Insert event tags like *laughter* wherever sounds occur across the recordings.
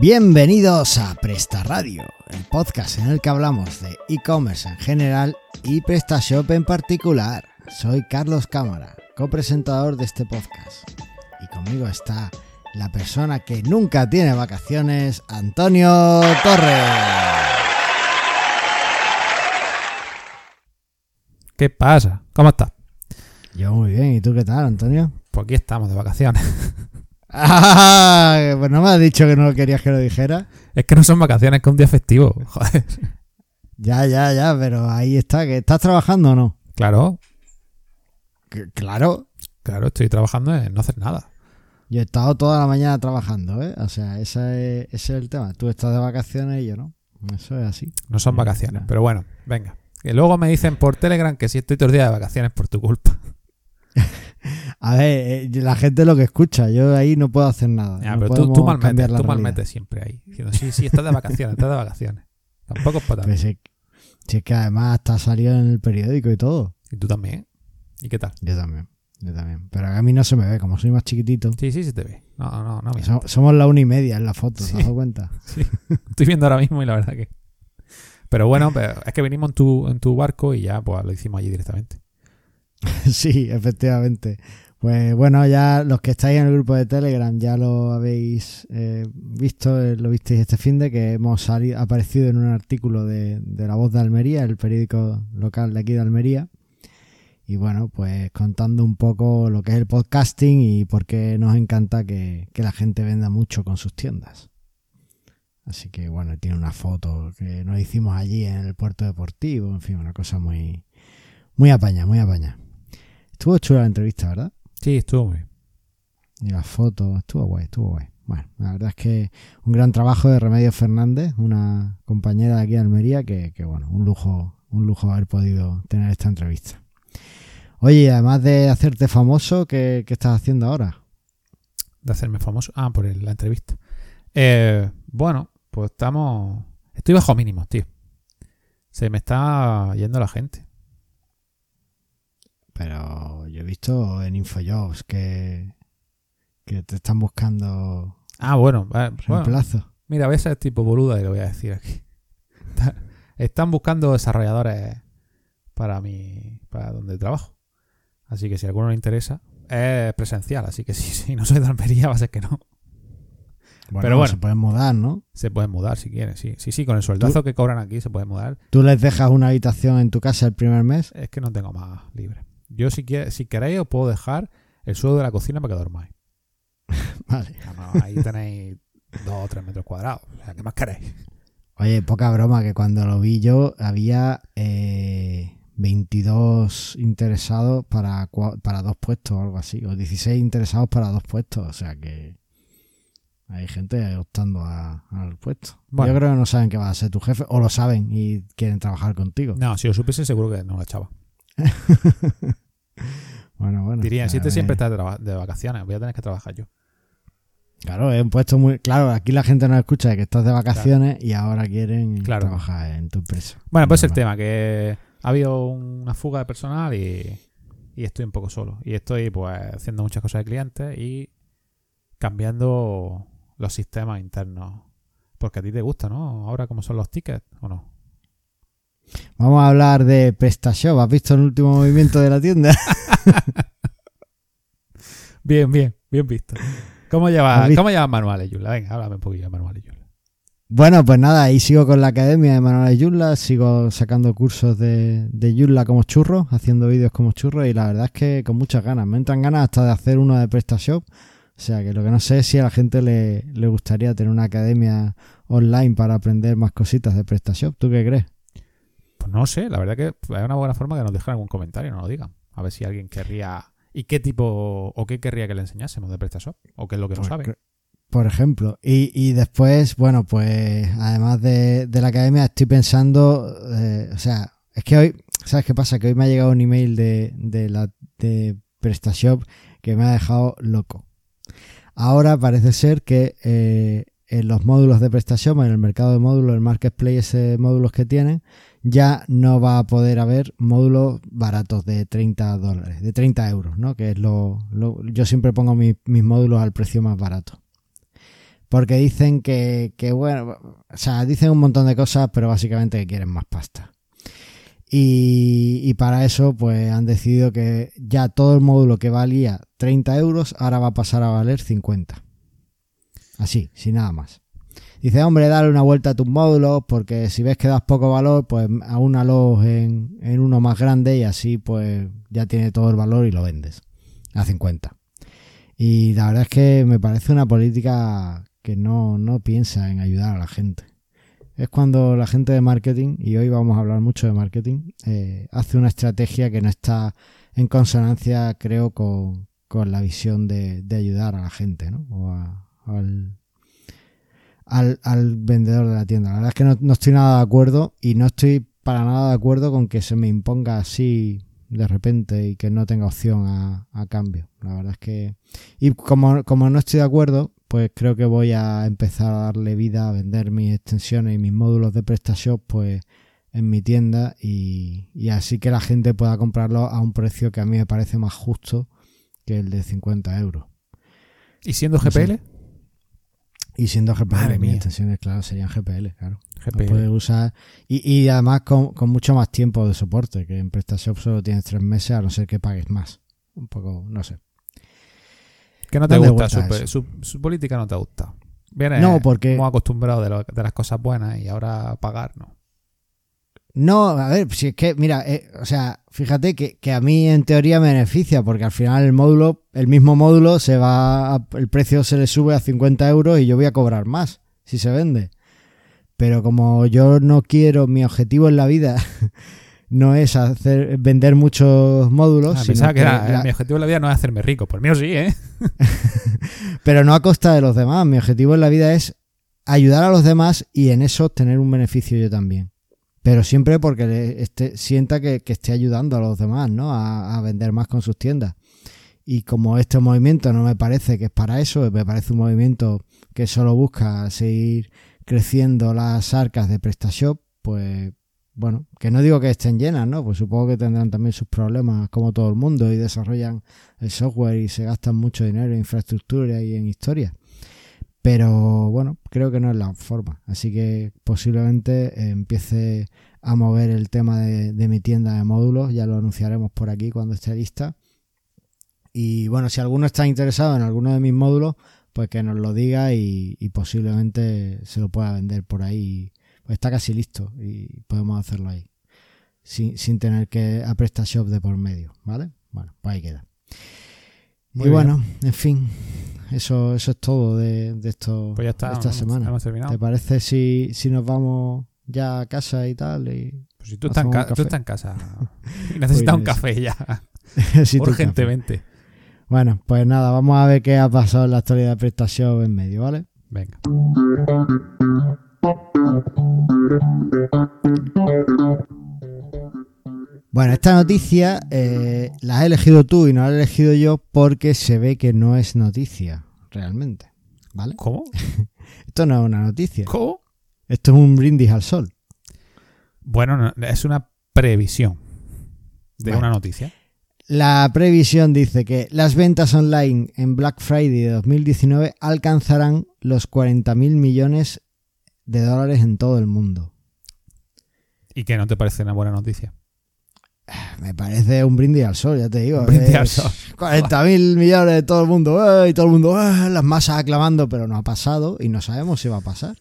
Bienvenidos a Presta Radio, el podcast en el que hablamos de e-commerce en general y PrestaShop en particular. Soy Carlos Cámara, copresentador de este podcast. Y conmigo está la persona que nunca tiene vacaciones, Antonio Torres. ¿Qué pasa? ¿Cómo estás? Yo muy bien, ¿y tú qué tal, Antonio? Pues aquí estamos de vacaciones. Ah, pues no me has dicho que no querías que lo dijera. Es que no son vacaciones, que es un día festivo. *laughs* Joder. Ya, ya, ya, pero ahí está, que estás trabajando o no. Claro, Que- claro, claro, estoy trabajando en no hacer nada. yo he estado toda la mañana trabajando, ¿eh? O sea, ese es, ese es el tema. Tú estás de vacaciones y yo no. Eso es así. No son vacaciones, pero bueno, venga. Que luego me dicen por Telegram que si estoy todo el día de vacaciones por tu culpa. *laughs* *laughs* A ver, eh, la gente lo que escucha, yo ahí no puedo hacer nada. Ya, no pero tú, mal metes, tú mal siempre ahí. Diciendo, sí, sí, estás de vacaciones, estás de vacaciones. Tampoco es para tanto. Sí, si es que además está salido en el periódico y todo. Y tú también. ¿Y qué tal? Yo también, yo también. Pero a mí no se me ve, como soy más chiquitito. Sí, sí, sí te ve. No, no, no. somos la una y media en la foto, Sí. ¿te has dado cuenta? *laughs* Sí, estoy viendo ahora mismo y la verdad que. Pero bueno, pero es que venimos en tu, en tu barco y ya pues lo hicimos allí directamente. *laughs* Sí, efectivamente. Pues bueno, ya los que estáis en el grupo de Telegram ya lo habéis eh, visto, eh, lo visteis este fin de que hemos salido, aparecido en un artículo de, La Voz de Almería, el periódico local de aquí de Almería. Y bueno, pues contando un poco lo que es el podcasting y por qué nos encanta que, que la gente venda mucho con sus tiendas. Así que bueno, tiene una foto que nos hicimos allí en el puerto deportivo, en fin, una cosa muy, muy apaña, muy apaña. Estuvo chula la entrevista, ¿verdad? Sí, estuvo muy bien. Y las fotos, estuvo guay, estuvo guay. Bueno, la verdad es que un gran trabajo de Remedios Fernández, una compañera de aquí de Almería, que, que, bueno, un lujo, un lujo haber podido tener esta entrevista. Oye, además de hacerte famoso, ¿qué, qué estás haciendo ahora? de hacerme famoso. Ah, por la entrevista. Eh, bueno, pues estamos. Estoy bajo mínimos, tío. Se me está yendo la gente. Pero yo he visto en Infojobs que, que te están buscando Ah, bueno, bueno. reemplazo. Mira, voy a ser tipo boluda y lo voy a decir aquí. Está- Están buscando desarrolladores para mi. para donde trabajo. Así que si a alguno le interesa, es presencial. Así que *laughs* si, si no soy de Almería, va a ser que no. Bueno, Pero bueno. se pueden mudar, ¿no? Se pueden mudar si quieren, sí. Sí, sí, con el sueldazo que cobran aquí se pueden mudar. Tú les dejas una habitación en tu casa el primer mes. Es que no tengo más libre. Yo si, quiere- si queréis os puedo dejar el suelo de la cocina para que dormáis. *laughs* Vale. Ahí tenéis dos o tres metros cuadrados. O sea, ¿qué más queréis? Oye, poca broma, que cuando lo vi yo había eh, 22 interesados para, para dos puestos o algo así, o 16 interesados para dos puestos, o sea que hay gente optando a- al puesto. Bueno. Yo creo que no saben que va a ser tu jefe, o lo saben y quieren trabajar contigo. No, si lo supiese seguro que no lo echaba. *laughs* *laughs* Bueno, bueno. Dirían, si ver. siempre está de, vacaciones, voy a tener que trabajar yo. Claro, es un puesto muy... Claro, aquí la gente no escucha de que estás de vacaciones y ahora quieren Claro. trabajar en tu empresa. Bueno, pues el tema, que ha habido una fuga de personal y, y estoy un poco solo. Y estoy pues haciendo muchas cosas de clientes y cambiando los sistemas internos. Porque a ti te gusta, ¿no? Ahora cómo son los tickets, ¿o no? Vamos a hablar de PrestaShop. ¿Has visto el último movimiento de la tienda? *laughs* Bien, bien, bien visto. ¿Cómo ¿Has llevas? ¿cómo llevas manuales, Yula? Venga, háblame un poquillo de manuales, Yula. Bueno, pues nada, ahí sigo con la academia de Manuel Yulla, sigo sacando cursos de, de Yulla como churro, haciendo vídeos como churro y la verdad es que con muchas ganas. Me entran ganas hasta de hacer uno de PrestaShop. O sea que lo que no sé es si a la gente le, le gustaría tener una academia online para aprender más cositas de PrestaShop. ¿Tú qué crees? Pues no sé, la verdad que es una buena forma que nos dejen algún comentario, no lo digan. A ver si alguien querría... ¿Y qué tipo o qué querría que le enseñásemos de PrestaShop? ¿O qué es lo que no Pues sabe? Por ejemplo. Y, y después, bueno, pues además de, de la academia estoy pensando, eh, o sea, es que hoy, ¿sabes qué pasa? Que hoy me ha llegado un email de, de la de PrestaShop que me ha dejado loco. Ahora parece ser que eh, en los módulos de PrestaShop, en el mercado de módulos, el marketplace de módulos que tienen, ya no va a poder haber módulos baratos de 30 dólares, de 30 euros, ¿no? Que es lo, yo siempre pongo mi- mis módulos al precio más barato. Porque dicen que, que, bueno, o sea, dicen un montón de cosas, pero básicamente que quieren más pasta. Y, y, para eso, pues han decidido que ya todo el módulo que valía 30 euros, ahora va a pasar a valer 50. Así, sin nada más. Dice, hombre, dale una vuelta a tus módulos, porque si ves que das poco valor, pues aúnalos en, en uno más grande y así, pues ya tiene todo el valor y lo vendes a 50. Y la verdad es que me parece una política que no, no piensa en ayudar a la gente es cuando la gente de marketing, y hoy vamos a hablar mucho de marketing, eh, hace una estrategia que no está en consonancia, creo, con, la visión de, ayudar a la gente, ¿no? O al, al, vendedor de la tienda. La verdad es que no, estoy nada de acuerdo y no estoy para nada de acuerdo con que se me imponga así de repente y que no tenga opción a, a cambio. La verdad es que... Y como, como no estoy de acuerdo, pues creo que voy a empezar a darle vida a vender mis extensiones y mis módulos de PrestaShop pues en mi tienda y, así que la gente pueda comprarlo a un precio que a mí me parece más justo que el de 50 euros. ¿Y siendo GPL? Y siendo GPL, mis extensiones, claro, serían GPL, claro. GPL. usar y, y además con, con, mucho más tiempo de soporte, que en PrestaShop solo tienes tres meses, a no ser que pagues más. Un poco, no sé. Que no te gusta, su, su, política no te gusta. Vienes no, porque... muy acostumbrado de, de, las cosas buenas y ahora pagar, ¿no? No, a ver, si es que, mira, eh, o sea, fíjate que, que, a mí en teoría me beneficia, porque al final el módulo, el mismo módulo, se va, el precio se le sube a 50 euros y yo voy a cobrar más si se vende. Pero como yo no quiero, mi objetivo en la vida *laughs* no es hacer vender muchos módulos. Ah, sino que, mi objetivo en la vida no es hacerme rico. Por mí sí, ¿eh? *laughs* Pero no a costa de los demás. Mi objetivo en la vida es ayudar a los demás y en eso tener un beneficio yo también. Pero siempre porque este, sienta que, esté ayudando a los demás, ¿no? A, a, vender más con sus tiendas. Y como este movimiento no me parece que es para eso, me parece un movimiento que solo busca seguir creciendo las arcas de PrestaShop, pues bueno, que no digo que estén llenas, ¿no? Pues supongo que tendrán también sus problemas como todo el mundo y desarrollan el software y se gastan mucho dinero en infraestructura y en historia. Pero bueno, creo que no es la forma. Así que posiblemente eh, empiece a mover el tema de, mi tienda de módulos. Ya lo anunciaremos por aquí cuando esté lista. Y bueno, si alguno está interesado en alguno de mis módulos, pues que nos lo diga y, posiblemente se lo pueda vender por ahí está casi listo y podemos hacerlo ahí. Sin, sin tener que a PrestaShop de por medio, ¿vale? Bueno, pues ahí queda. Y bueno, en fin, eso, eso es todo de, de esto pues esta semana. ¿Te parece si, si nos vamos ya a casa y tal? Y pues si tú estás, en, tú estás en casa *laughs* y necesitas un pues café ya. *laughs* urgentemente. Bueno, pues nada, vamos a ver qué ha pasado en la historia de PrestaShop en medio, ¿vale? Venga. *laughs* Bueno, esta noticia eh, la has elegido tú y no la he elegido yo porque se ve que no es noticia, realmente. ¿Vale? ¿Cómo? *laughs* Esto no es una noticia. ¿Cómo? Esto es un brindis al sol. Bueno, es una previsión de una noticia. La previsión dice que las ventas online en Black Friday de 2019 alcanzarán los 40.000 millones de dólares en todo el mundo. ¿Y qué no te parece una buena noticia? Me parece un brindis al sol, ya te digo. Un brindis al sol. 40 mil millones de todo el mundo, ¡eh! y todo el mundo, ¡eh! las masas aclamando, pero no ha pasado y no sabemos si va a pasar.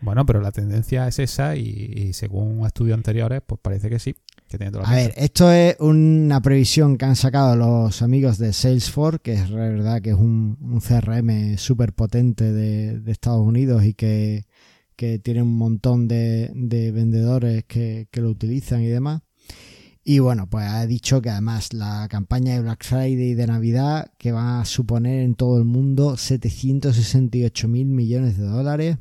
Bueno, pero la tendencia es esa y, según estudios anteriores, pues parece que sí. Que tiene a ver, esto es una previsión que han sacado los amigos de Salesforce, que es verdad que es un, CRM súper potente de, de Estados Unidos y que que tiene un montón de, vendedores que, lo utilizan y demás. Y bueno, pues ha dicho que además la campaña de Black Friday de Navidad que va a suponer en todo el mundo 768 mil millones de dólares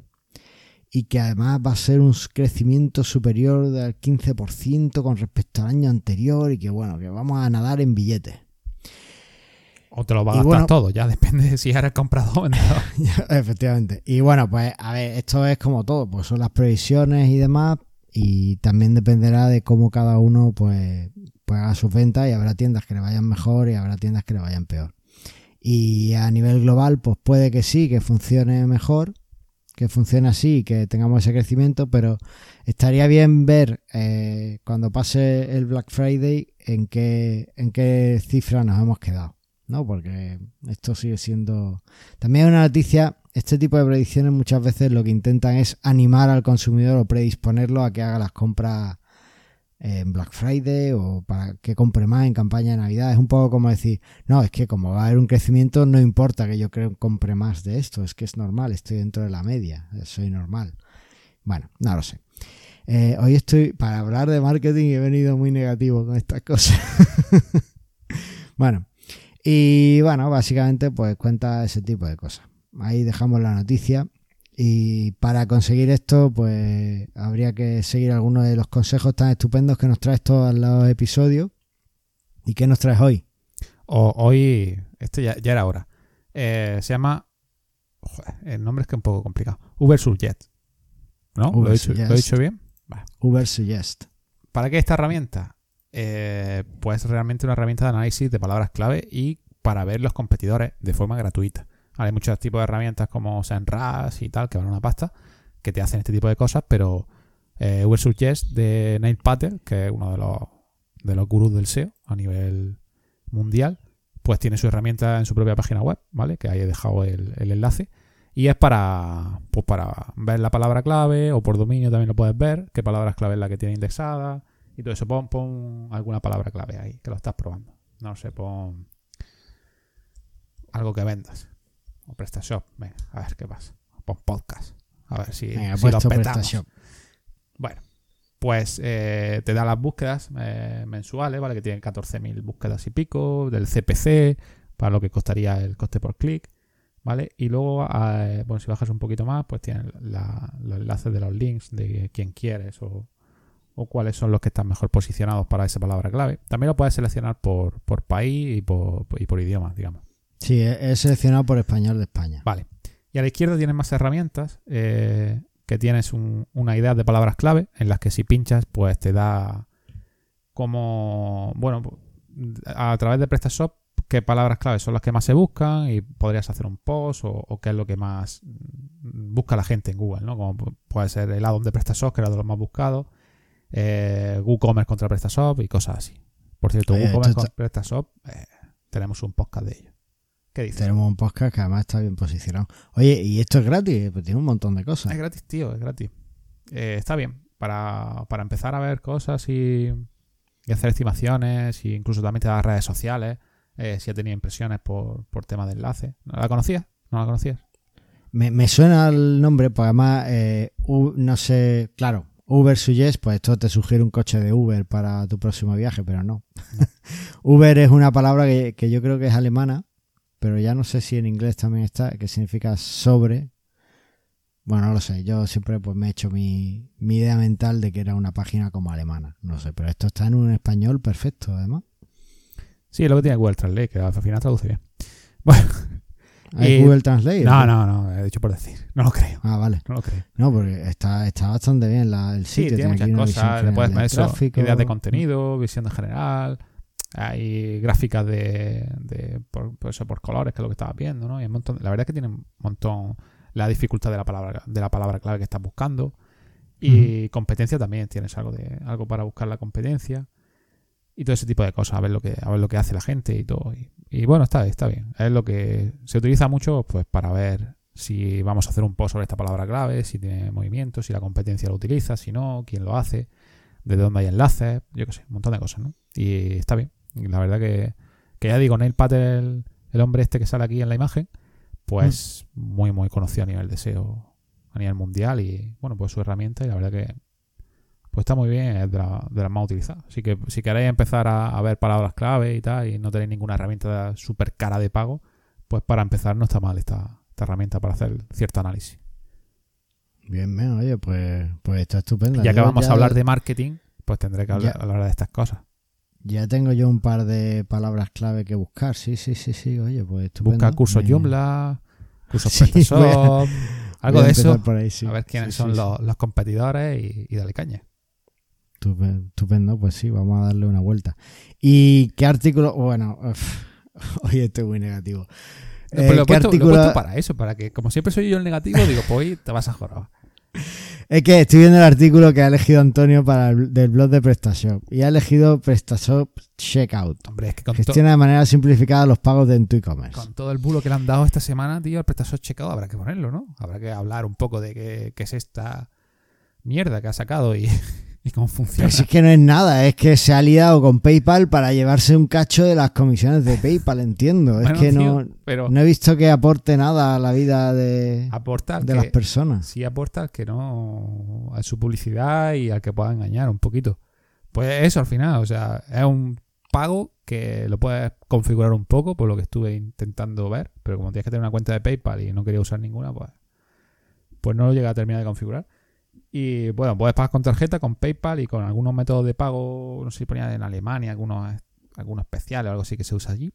y que además va a ser un crecimiento superior del 15% con respecto al año anterior y que bueno, que vamos a nadar en billetes. O te lo va a gastar todo, ya depende de si eres comprador o vendedor. *laughs* Efectivamente. Y bueno, pues a ver, esto es como todo, pues son las previsiones y demás, y también dependerá de cómo cada uno pues, pues haga sus ventas y habrá tiendas que le vayan mejor y habrá tiendas que le vayan peor. Y a nivel global, pues puede que sí, que funcione mejor, que funcione así que tengamos ese crecimiento, pero estaría bien ver eh, cuando pase el Black Friday en qué, en qué cifra nos hemos quedado, ¿no? Porque esto sigue siendo... También una noticia, este tipo de predicciones muchas veces lo que intentan es animar al consumidor o predisponerlo a que haga las compras en Black Friday o para que compre más en campaña de Navidad. Es un poco como decir, no, es que como va a haber un crecimiento, no importa que yo compre más de esto, es que es normal, estoy dentro de la media, soy normal. Bueno, no lo sé. Eh, hoy estoy, para hablar de marketing, he venido muy negativo con estas cosas. *laughs* bueno, y bueno, básicamente pues cuenta ese tipo de cosas. Ahí dejamos la noticia. Y para conseguir esto, pues habría que seguir algunos de los consejos tan estupendos que nos traes todos los episodios. ¿Y qué nos traes hoy? hoy, esto ya, era hora. Eh, se llama. el nombre es que es un poco complicado. Uber Suggest. ¿No? ¿Lo, he dicho, bien? Uber Suggest. ¿Para qué esta herramienta? Eh, pues realmente una herramienta de análisis de palabras clave y para ver los competidores de forma gratuita. Hay muchos tipos de herramientas como Senras y tal, que van una pasta, que te hacen este tipo de cosas, pero eh, Suggest de Neil Patel, que es uno de los, de los gurús del SEO a nivel mundial, pues tiene su herramienta en su propia página web, ¿vale? Que ahí he dejado el, enlace. Y es para, pues para ver la palabra clave o por dominio también lo puedes ver, qué palabra clave es la que tiene indexada y todo eso. Pon, pon alguna palabra clave ahí, que lo estás probando. No sé, pon algo que vendas o PrestaShop. Venga, a ver qué pasa. Pon podcast. A ver si, Venga, si PrestaShop. Bueno, pues eh, te da las búsquedas eh, mensuales, ¿vale? Que tienen 14.000 búsquedas y pico, del CPC, para lo que costaría el coste por clic, ¿vale? Y luego, eh, bueno, si bajas un poquito más, pues tienen los enlaces de los links de quién quieres o, o, cuáles son los que están mejor posicionados para esa palabra clave. También lo puedes seleccionar por, por país y por, y por idioma, digamos. Sí, he seleccionado por español de España. Vale. Y a la izquierda tienes más herramientas eh, que tienes una idea de palabras clave en las que si pinchas pues te da como, bueno, a través de PrestaShop qué palabras clave son las que más se buscan y podrías hacer un post o, qué es lo que más busca la gente en Google, ¿no? Como puede ser el addon de PrestaShop, que era de los más buscados, eh, WooCommerce contra PrestaShop y cosas así. Por cierto, WooCommerce contra PrestaShop, eh, tenemos un podcast de ello. ¿Qué dices? Tenemos un podcast que además está bien posicionado. Oye, ¿y esto es gratis? Pues tiene un montón de cosas. Es gratis, tío, es gratis. Eh, está bien. Para, empezar a ver cosas y, hacer estimaciones, y incluso también te da redes sociales, eh, si ha tenido impresiones por, por tema de enlace. ¿No la conocías? ¿No la conocías? Me, suena el nombre, pues además, eh, no sé, claro, Uber Suggest, pues esto te sugiere un coche de Uber para tu próximo viaje, pero no. *laughs* Uber es una palabra que, que, yo creo que es alemana pero ya no sé si en inglés también está, que significa sobre. Bueno, no lo sé, yo siempre pues me he hecho mi, idea mental de que era una página como alemana, no sé, pero esto está en un español perfecto además. Sí, es lo que tiene Google Translate, que al final traduce bien. *laughs* Bueno. ¿Hay Google Translate? No, no, no, he dicho por decir. No lo creo. Ah, vale. No lo creo. No, porque está, está bastante bien la, el sitio. Sí, tiene, muchas cosas. Le puedes poner ideas de contenido, visión en general, hay gráficas de, de por, eso, por colores, que es lo que estabas viendo, ¿no? Y un montón, la verdad es que tiene un montón la dificultad de la palabra, de la palabra clave que estás buscando. Y competencia también, tienes algo de algo para buscar la competencia. Y todo ese tipo de cosas, a ver lo que, a ver lo que hace la gente y todo. Y, bueno, está, está bien. Es lo que se utiliza mucho pues para ver si vamos a hacer un post sobre esta palabra clave, si tiene movimiento, si la competencia lo utiliza, si no, quién lo hace, de dónde hay enlaces, yo qué sé, un montón de cosas, ¿no? Y está bien. La verdad que, que ya digo, Neil Patel, el, hombre este que sale aquí en la imagen, pues mm. muy, muy conocido a nivel de SEO, a nivel mundial y bueno, pues su herramienta y la verdad que pues está muy bien, es de, la, las más utilizadas. Así que si queréis empezar a, ver palabras clave y tal y no tenéis ninguna herramienta súper cara de pago, pues para empezar no está mal esta, herramienta para hacer cierto análisis. Bien, bien, oye, pues, pues está estupendo. Ya que vamos a hablar de marketing, pues tendré que hablar, hablar de estas cosas. Ya tengo yo un par de palabras clave que buscar. Sí, sí, sí, sí. Oye, pues estupendo. Busca cursos Joomla, cursos *laughs* sí, algo de eso. a ver quiénes son los, competidores y, dale caña. Estupendo, pues sí, vamos a darle una vuelta. ¿Y qué artículo? Bueno, hoy *laughs* estoy muy negativo. Eh, lo, he ¿qué puesto, lo he artículo- puesto para eso, para que, como siempre soy yo el negativo, digo, pues hoy te vas a jorar. Es que estoy viendo el artículo que ha elegido Antonio para el, del blog de PrestaShop y ha elegido PrestaShop Checkout. Hombre, es que con, Gestiona de manera simplificada los pagos de en tu e-commerce. con todo el bulo que le han dado esta semana, tío, el PrestaShop checado habrá que ponerlo, ¿no? Habrá que hablar un poco de qué, qué es esta mierda que ha sacado y, *laughs* y cómo funciona. Si es que no es nada, es que se ha liado con PayPal para llevarse un cacho de las comisiones de PayPal, entiendo. Bueno, es que tío, no, pero no he visto que aporte nada a la vida de, aporta al de que, las personas. sí aporta que no a su publicidad y al que pueda engañar un poquito. Pues eso al final, o sea, es un pago que lo puedes configurar un poco por lo que estuve intentando ver, pero como tienes que tener una cuenta de PayPal y no quería usar ninguna, pues pues no lo llega a terminar de configurar. Y bueno, puedes pagar con tarjeta, con PayPal y con algunos métodos de pago, no sé si ponían en Alemania, algunos, algunos especiales o algo así que se usa allí.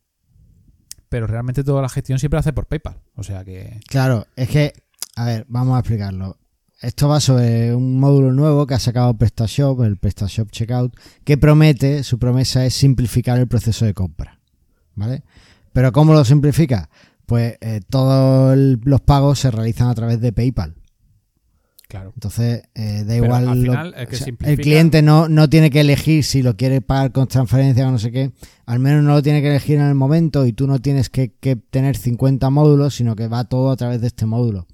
Pero realmente toda la gestión siempre la hace por PayPal. O sea que Claro, es que, a ver, vamos a explicarlo. Esto va sobre un módulo nuevo que ha sacado PrestaShop, el PrestaShop Checkout, que promete, su promesa es simplificar el proceso de compra. ¿Vale? Pero ¿cómo lo simplifica? Pues eh, todos los pagos se realizan a través de PayPal. Claro. Entonces, eh, da Pero igual. al lo- final, el que o sea, el cliente no, no tiene que elegir si lo quiere pagar con transferencia o no sé qué. Al menos no lo tiene que elegir en el momento y tú no tienes que, que tener 50 módulos, sino que va todo a través de este módulo.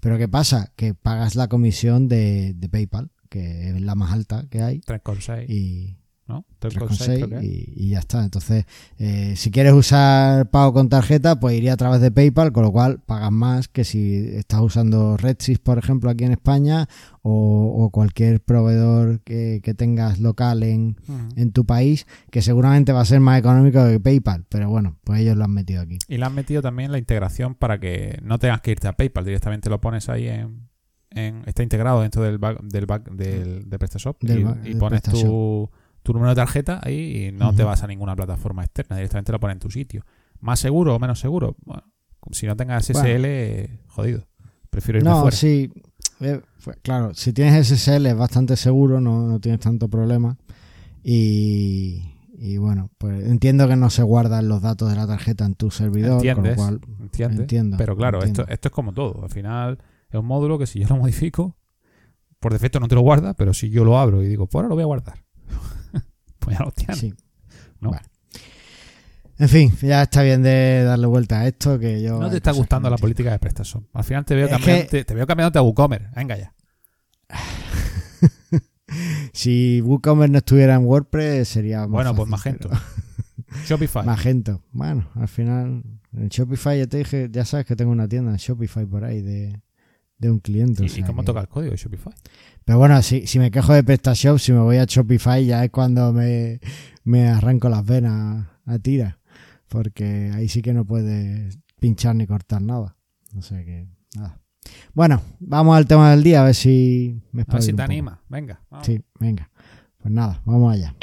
Pero ¿qué pasa? Que pagas la comisión de, de PayPal, que es la más alta que hay. 3,6, Y, ¿no? 3,6 creo 3,6 que es. y, y ya está. Entonces, eh, si quieres usar pago con tarjeta, pues iría a través de PayPal, con lo cual pagas más que si estás usando RedSys, por ejemplo, aquí en España, o, o cualquier proveedor que, que tengas local en, en tu país, que seguramente va a ser más económico que PayPal. Pero bueno, pues ellos lo han metido aquí. Y le han metido también la integración para que no tengas que irte a PayPal, directamente lo pones ahí en... en- está integrado dentro del back, del back del, de PrestaShop Del y, pones PrestaShop. tu, tu número de tarjeta ahí y no te vas a ninguna plataforma externa, directamente lo pones en tu sitio. ¿Más seguro o menos seguro? Bueno, si no tengas SSL, jodido. Prefiero irme No, fuera. sí. eh, fue- claro, si tienes SSL es bastante seguro, no, no tienes tanto problema. Y, y bueno, pues entiendo que no se guardan los datos de la tarjeta en tu servidor, con lo ¿Entiendes? cual ¿Entiendes? entiendo, Pero claro, entiendo. Esto, esto es como todo. Al final es un módulo que si yo lo modifico, por defecto no te lo guarda, pero si yo lo abro y digo, pues ahora lo voy a guardar. *laughs* pues ya lo. Sí. ¿no? Vale. En fin, ya está bien de darle vuelta a esto que yo No te está gustando la política de prestación. Al final te veo, cambiando, que- te, te veo cambiándote a WooCommerce. Venga ya. *laughs* Si WooCommerce no estuviera en WordPress sería más Bueno, pues Magento. pero- *laughs* Shopify. Magento. Bueno, al final en Shopify ya te dije, ya sabes que tengo una tienda en Shopify por ahí de, de un cliente. ¿Y, o y cómo que- toca el código de Shopify? Pero bueno, si, si me quejo de PrestaShop, si me voy a Shopify ya es cuando me, me arranco las venas a tira. Porque ahí sí que no puedes pinchar ni cortar nada. No sé qué. Nada. Bueno, vamos al tema del día, a ver si me A ver si te poco. anima. Venga. vamos. Sí, venga. Pues nada, vamos allá.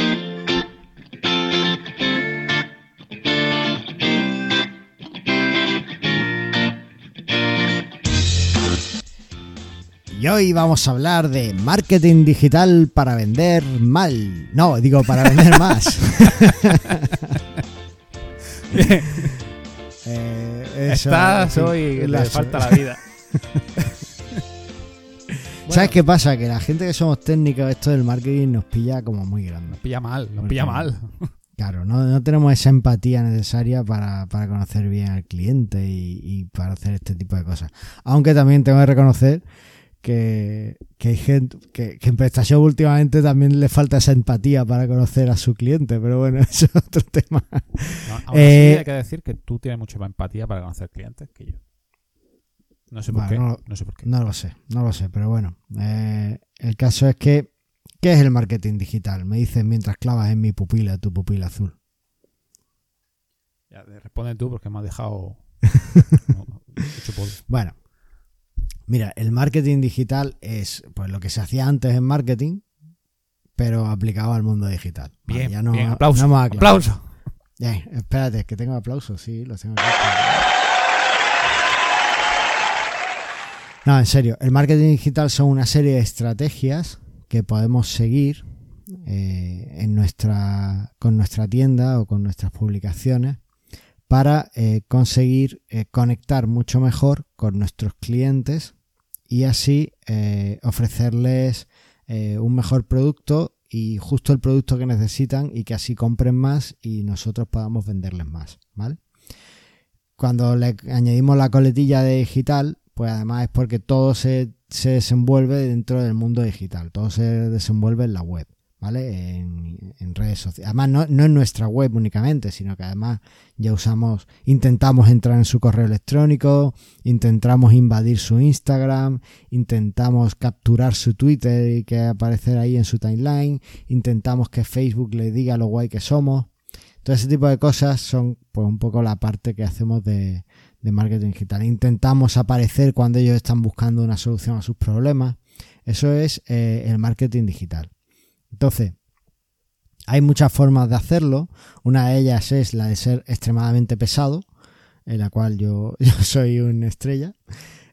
Y hoy vamos a hablar de marketing digital para vender mal. No, digo para vender *laughs* más. *laughs* Eh, eso, Estás hoy la- te falta la vida. *laughs* ¿Sabes qué pasa? Que la gente que somos técnicos, esto del marketing nos pilla como muy grande. Nos pilla mal, nos pilla mal. Claro, no, no tenemos esa empatía necesaria para, para conocer bien al cliente y, y para hacer este tipo de cosas. Aunque también tengo que reconocer que, que hay gente que, que en prestación últimamente también le falta esa empatía para conocer a su cliente, pero bueno, *laughs* eso es otro tema. No, aún Eh, así hay que decir que tú tienes mucha más empatía para conocer clientes que yo. No sé por Bueno, qué. no- No sé por qué. No lo sé, no lo sé, pero bueno. eh, el caso es que, ¿qué es el marketing digital? Me dicen mientras clavas en mi pupila, tu pupila azul. Ya, responde tú porque me has dejado *laughs* no. Bueno, mira, el marketing digital es pues lo que se hacía antes en marketing, pero aplicado al mundo digital. Vale, Bien, ya no, bien, aplauso. no aplauso. Bien, espérate, que tengo aplausos, sí, los tengo aquí. No, en serio, el marketing digital son una serie de estrategias que podemos seguir eh, en nuestra, con nuestra tienda o con nuestras publicaciones para eh, conseguir eh, conectar mucho mejor con nuestros clientes y así eh, ofrecerles un mejor producto y justo el producto que necesitan y que así compren más y nosotros podamos venderles más, ¿vale? Cuando le añadimos la coletilla de digital, pues además es porque todo se, se desenvuelve dentro del mundo digital, todo se desenvuelve en la web. ¿Vale? En, redes sociales. Además, no, no, en nuestra web únicamente, sino que además ya usamos, intentamos entrar en su correo electrónico, intentamos invadir su Instagram, intentamos capturar su Twitter y que aparecer ahí en su timeline, intentamos que Facebook le diga lo guay que somos. Todo ese tipo de cosas son pues un poco la parte que hacemos de, marketing digital. Intentamos aparecer cuando ellos están buscando una solución a sus problemas. Eso es eh, el marketing digital. Entonces, hay muchas formas de hacerlo. Una de ellas es la de ser extremadamente pesado, en la cual yo, *laughs* soy una estrella.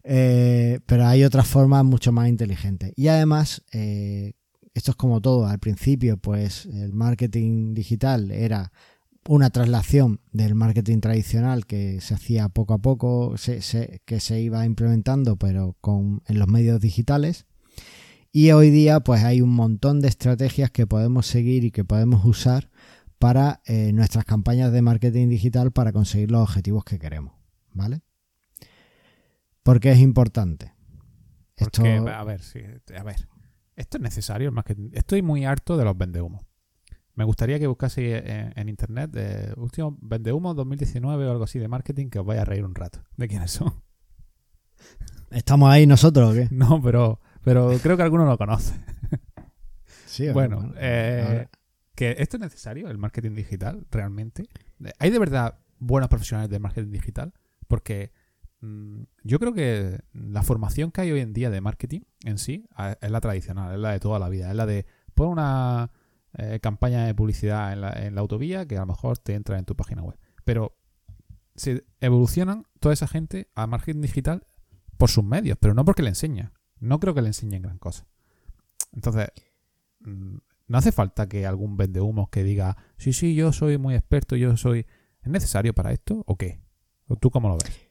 Eh, pero hay otras formas mucho más inteligentes. Y además, eh, esto es como todo. Al principio, pues el marketing digital era una traslación del marketing tradicional que se hacía poco a poco, que se iba implementando, pero con, en los medios digitales. Y hoy día pues hay un montón de estrategias que podemos seguir y que podemos usar para eh, nuestras campañas de marketing digital para conseguir los objetivos que queremos. ¿Vale? Porque es importante. Esto... a ver, sí, a ver. Esto es necesario el marketing. Estoy muy harto de los vendehumos. Me gustaría que buscase en, internet de último vendehumos 2019 o algo así de marketing que os vaya a reír un rato. ¿De quiénes son? ¿Estamos ahí nosotros o qué? *laughs* No, pero pero creo que alguno lo conoce. *laughs* Sí, bueno, eh, que esto es necesario, el marketing digital, realmente. ¿Hay de verdad buenos profesionales de marketing digital? Porque mm, yo creo que la formación que hay hoy en día de marketing en sí es la tradicional, es la de toda la vida, es la de pon una eh, campaña de publicidad en la, en la autovía que a lo mejor te entra en tu página web. Pero se evolucionan toda esa gente a marketing digital por sus medios, pero no porque le enseña no creo que le enseñen gran cosa. Entonces, mm, no hace falta que algún vendehumos que diga, sí, sí, yo soy muy experto, yo soy... ¿Es necesario para esto o qué? ¿O tú cómo lo ves?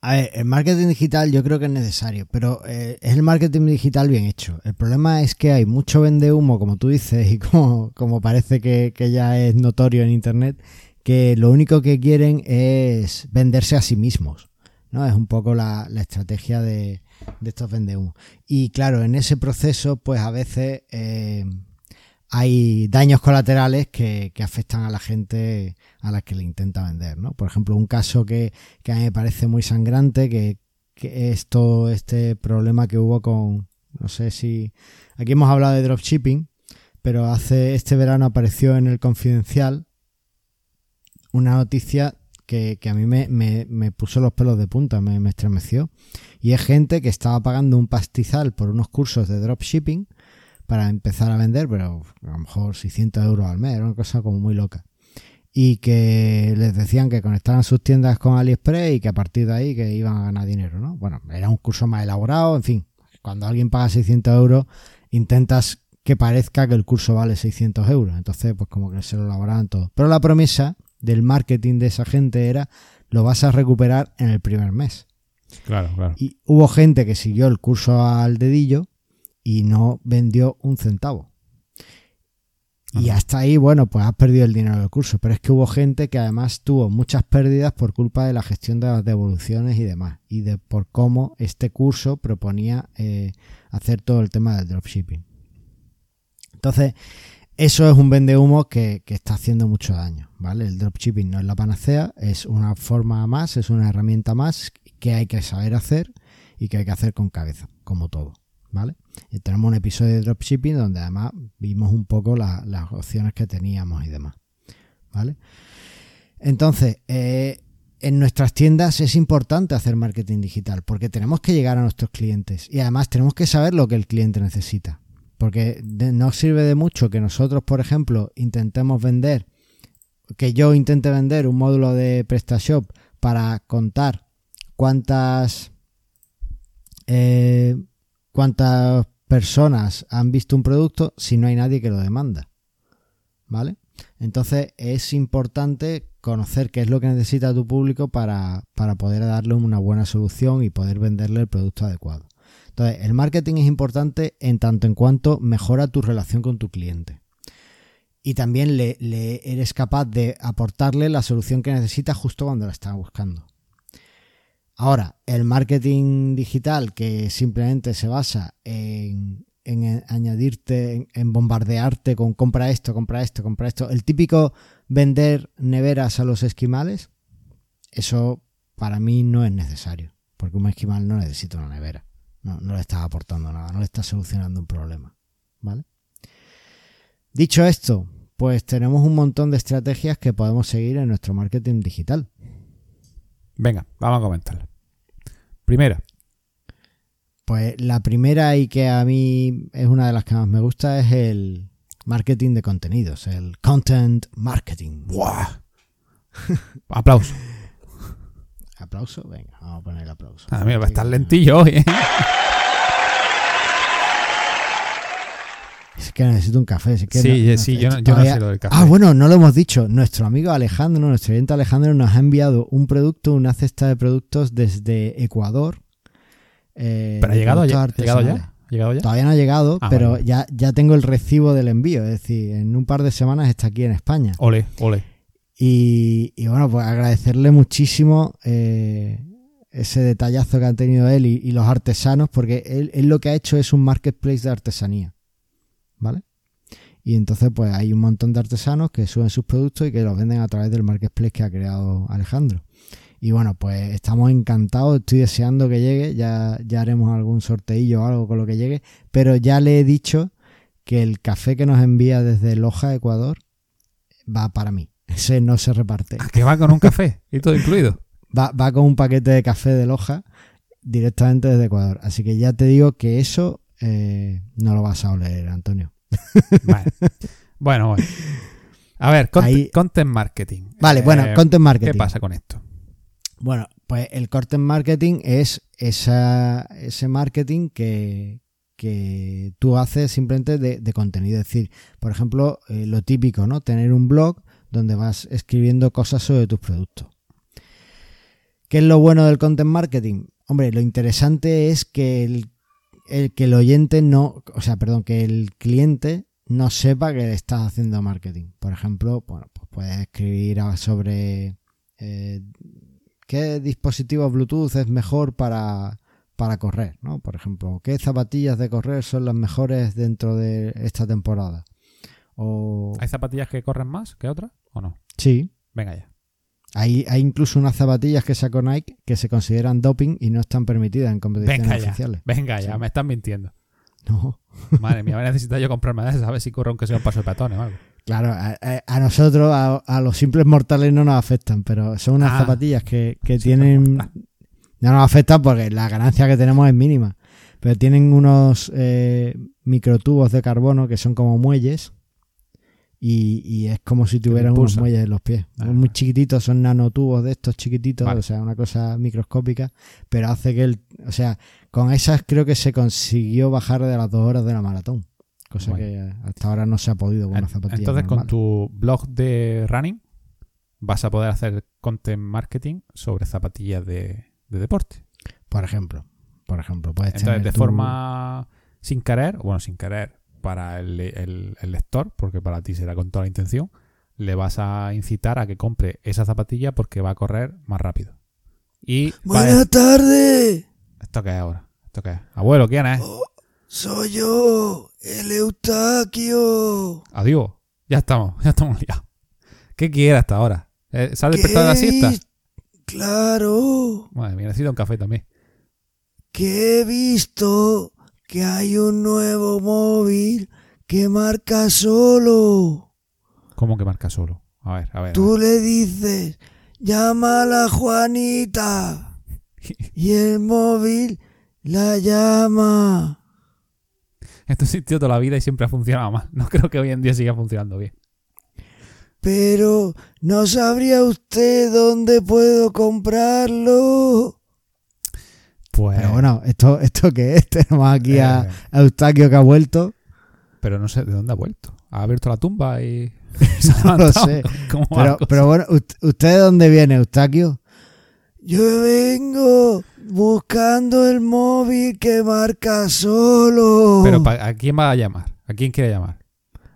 A ver, el marketing digital yo creo que es necesario, pero eh, es el marketing digital bien hecho. El problema es que hay mucho vendehumo, como tú dices, *laughs* y como, como parece que, ya es notorio en Internet, que lo único que quieren es venderse a sí mismos. ¿No? Es un poco la estrategia de, de estos vendehumos. Y claro, en ese proceso, pues a veces eh, hay daños colaterales que, afectan a la gente a la que le intenta vender, ¿no? Por ejemplo, un caso que, a mí me parece muy sangrante, que, es todo este problema que hubo con, no sé si, aquí hemos hablado de dropshipping, pero hace este verano apareció en el Confidencial una noticia que, a mí me, puso los pelos de punta, me, me estremeció. Y es gente que estaba pagando un pastizal por unos cursos de dropshipping para empezar a vender, pero a lo mejor 600 euros al mes, era una cosa como muy loca. Y que les decían que conectaran sus tiendas con AliExpress y que a partir de ahí que iban a ganar dinero, ¿no? Bueno, era un curso más elaborado, en fin. Cuando alguien paga 600 euros, intentas que parezca que el curso vale 600 euros. Entonces, pues como que se lo elaboraban todo. Pero la promesa del marketing de esa gente era lo vas a recuperar en el primer mes. Claro, claro. Y hubo gente que siguió el curso al dedillo y no vendió un centavo. Y hasta ahí, bueno, pues has perdido el dinero del curso. Pero es que hubo gente que además tuvo muchas pérdidas por culpa de la gestión de las devoluciones y demás. Y de por cómo este curso proponía eh, hacer todo el tema del dropshipping. Entonces, eso es un vende humo que, está haciendo mucho daño, ¿vale? El dropshipping no es la panacea, es una forma más, es una herramienta más que hay que saber hacer y que hay que hacer con cabeza, como todo, ¿vale? Y tenemos un episodio de dropshipping donde además vimos un poco las opciones que teníamos y demás, ¿vale? Entonces, eh, en nuestras tiendas es importante hacer marketing digital porque tenemos que llegar a nuestros clientes y además tenemos que saber lo que el cliente necesita. Porque no sirve de mucho que nosotros, por ejemplo, intentemos vender, que yo intente vender un módulo de PrestaShop para contar cuántas, eh, cuántas personas han visto un producto si no hay nadie que lo demanda. ¿vale? Entonces es importante conocer qué es lo que necesita tu público para, para poder darle una buena solución y poder venderle el producto adecuado. Entonces, el marketing es importante en tanto en cuanto mejora tu relación con tu cliente. Y también le, eres capaz de aportarle la solución que necesita justo cuando la está buscando. Ahora, el marketing digital que simplemente se basa en, en añadirte, en, bombardearte con compra esto, compra esto, compra esto, el típico vender neveras a los esquimales, eso para mí no es necesario, porque un esquimal no necesita una nevera, no, no le estás aportando nada, no le estás solucionando un problema, ¿vale? Dicho esto, pues tenemos un montón de estrategias que podemos seguir en nuestro marketing digital. Venga, vamos a comentarlo. Primera. Pues la primera y que a mí es una de las que más me gusta es el marketing de contenidos, el content marketing. ¡Buah! Aplauso. ¿Aplauso? Venga, vamos a poner el aplauso. A mí va a estar lentillo hoy. ¿eh? Es que necesito un café. sí, sí, yo, no, sé lo del café. Ah, bueno, no lo hemos dicho. Nuestro amigo Alejandro, nuestro oyente Alejandro, nos ha enviado un producto, una cesta de productos desde Ecuador. Eh, ¿Pero ha llegado ya? ¿Llegado ya? ¿Llegado ya? Todavía no ha llegado, ah, pero ya, ya tengo el recibo del envío. Es decir, en un par de semanas está aquí en España. Ole, ole. Y, bueno, pues agradecerle muchísimo eh, ese detallazo que han tenido él y, los artesanos, porque él, él lo que ha hecho es un marketplace de artesanía. ¿vale? Y entonces pues hay un montón de artesanos que suben sus productos y que los venden a través del marketplace que ha creado Alejandro. Y bueno, pues estamos encantados, estoy deseando que llegue, ya, ya haremos algún sorteillo o algo con lo que llegue, pero ya le he dicho que el café que nos envía desde Loja, Ecuador, va para mí. Ese no se reparte. ¿A qué va con un café? ¿Y todo incluido? Va, va con un paquete de café de Loja directamente desde Ecuador. Así que ya te digo que eso eh, no lo vas a oler, Antonio. Bueno, bueno. A ver, content, marketing. Vale, bueno, eh, content marketing. ¿Qué pasa con esto? Bueno, pues el content marketing es esa, ese marketing que, que tú haces simplemente de, contenido. Es decir, por ejemplo, eh, lo típico, ¿no? Tener un blog donde vas escribiendo cosas sobre tus productos. ¿Qué es lo bueno del content marketing? Hombre, lo interesante es que el que el oyente no, o sea, perdón, que el cliente no sepa que le estás haciendo marketing. Por ejemplo, bueno, pues puedes escribir sobre eh, qué dispositivo Bluetooth es mejor para, para correr, ¿no? Por ejemplo, qué zapatillas de correr son las mejores dentro de esta temporada. O... ¿Hay zapatillas que corren más que otras o no? Sí. Venga ya. Hay, hay incluso unas zapatillas que sacó Nike que se consideran doping y no están permitidas en competiciones Venga oficiales. Venga ya, me están mintiendo. No. Madre mía, necesito yo comprarme de esas a ver si corro aunque sea un paso de peatones o algo. Claro, a, nosotros, a, los simples mortales no nos afectan, pero son unas ah. zapatillas que, tienen... No nos afectan porque la ganancia que tenemos es mínima, pero tienen unos eh, microtubos de carbono que son como muelles y, es como si tuvieran unos muelles en los pies. Muy chiquititos, son nanotubos de estos chiquititos, o sea, una cosa microscópica, pero hace que el. O sea, con esas creo que se consiguió bajar de las dos horas de la maratón. Cosa que hasta ahora no se ha podido con una zapatilla. Entonces, con tu blog de running, vas a poder hacer content marketing sobre zapatillas de, deporte. Por ejemplo. Por ejemplo, puedes Entonces, de forma sin querer, bueno, sin querer, para el, lector, porque para ti será con toda la intención, le vas a incitar a que compre esa zapatilla porque va a correr más rápido. Y Buenas tardes. ¿Esto qué es ahora? ¿Esto qué es? Abuelo, ¿quién es? Oh, soy yo, el Eustaquio. Adiós. Ya estamos, ya estamos liados. ¿Qué quieres hasta ahora? ¿Eh, ¿Se ha despertado de la siesta? Claro. Madre mía, necesito un café también. ¿Qué he visto que hay un nuevo móvil que marca solo. ¿Cómo que marca solo? A ver, a ver. Tú le dices, llama a la Juanita. *laughs* y el móvil la llama. Esto existió toda la vida y siempre ha funcionado mal. No creo que hoy en día siga funcionando bien. Pero, ¿no sabría usted dónde puedo comprarlo? Pues... Pero bueno, ¿esto, esto qué es? *laughs* Tenemos aquí a, eh. Eustaquio que ha vuelto. Pero no sé de dónde ha vuelto. Ha abierto la tumba y. *laughs* no lo sé. *laughs* Pero, pero, bueno, ¿usted de dónde viene, Eustaquio? Yo vengo buscando el móvil que marca solo. Pero ¿a quién va a llamar? ¿A quién quiere llamar?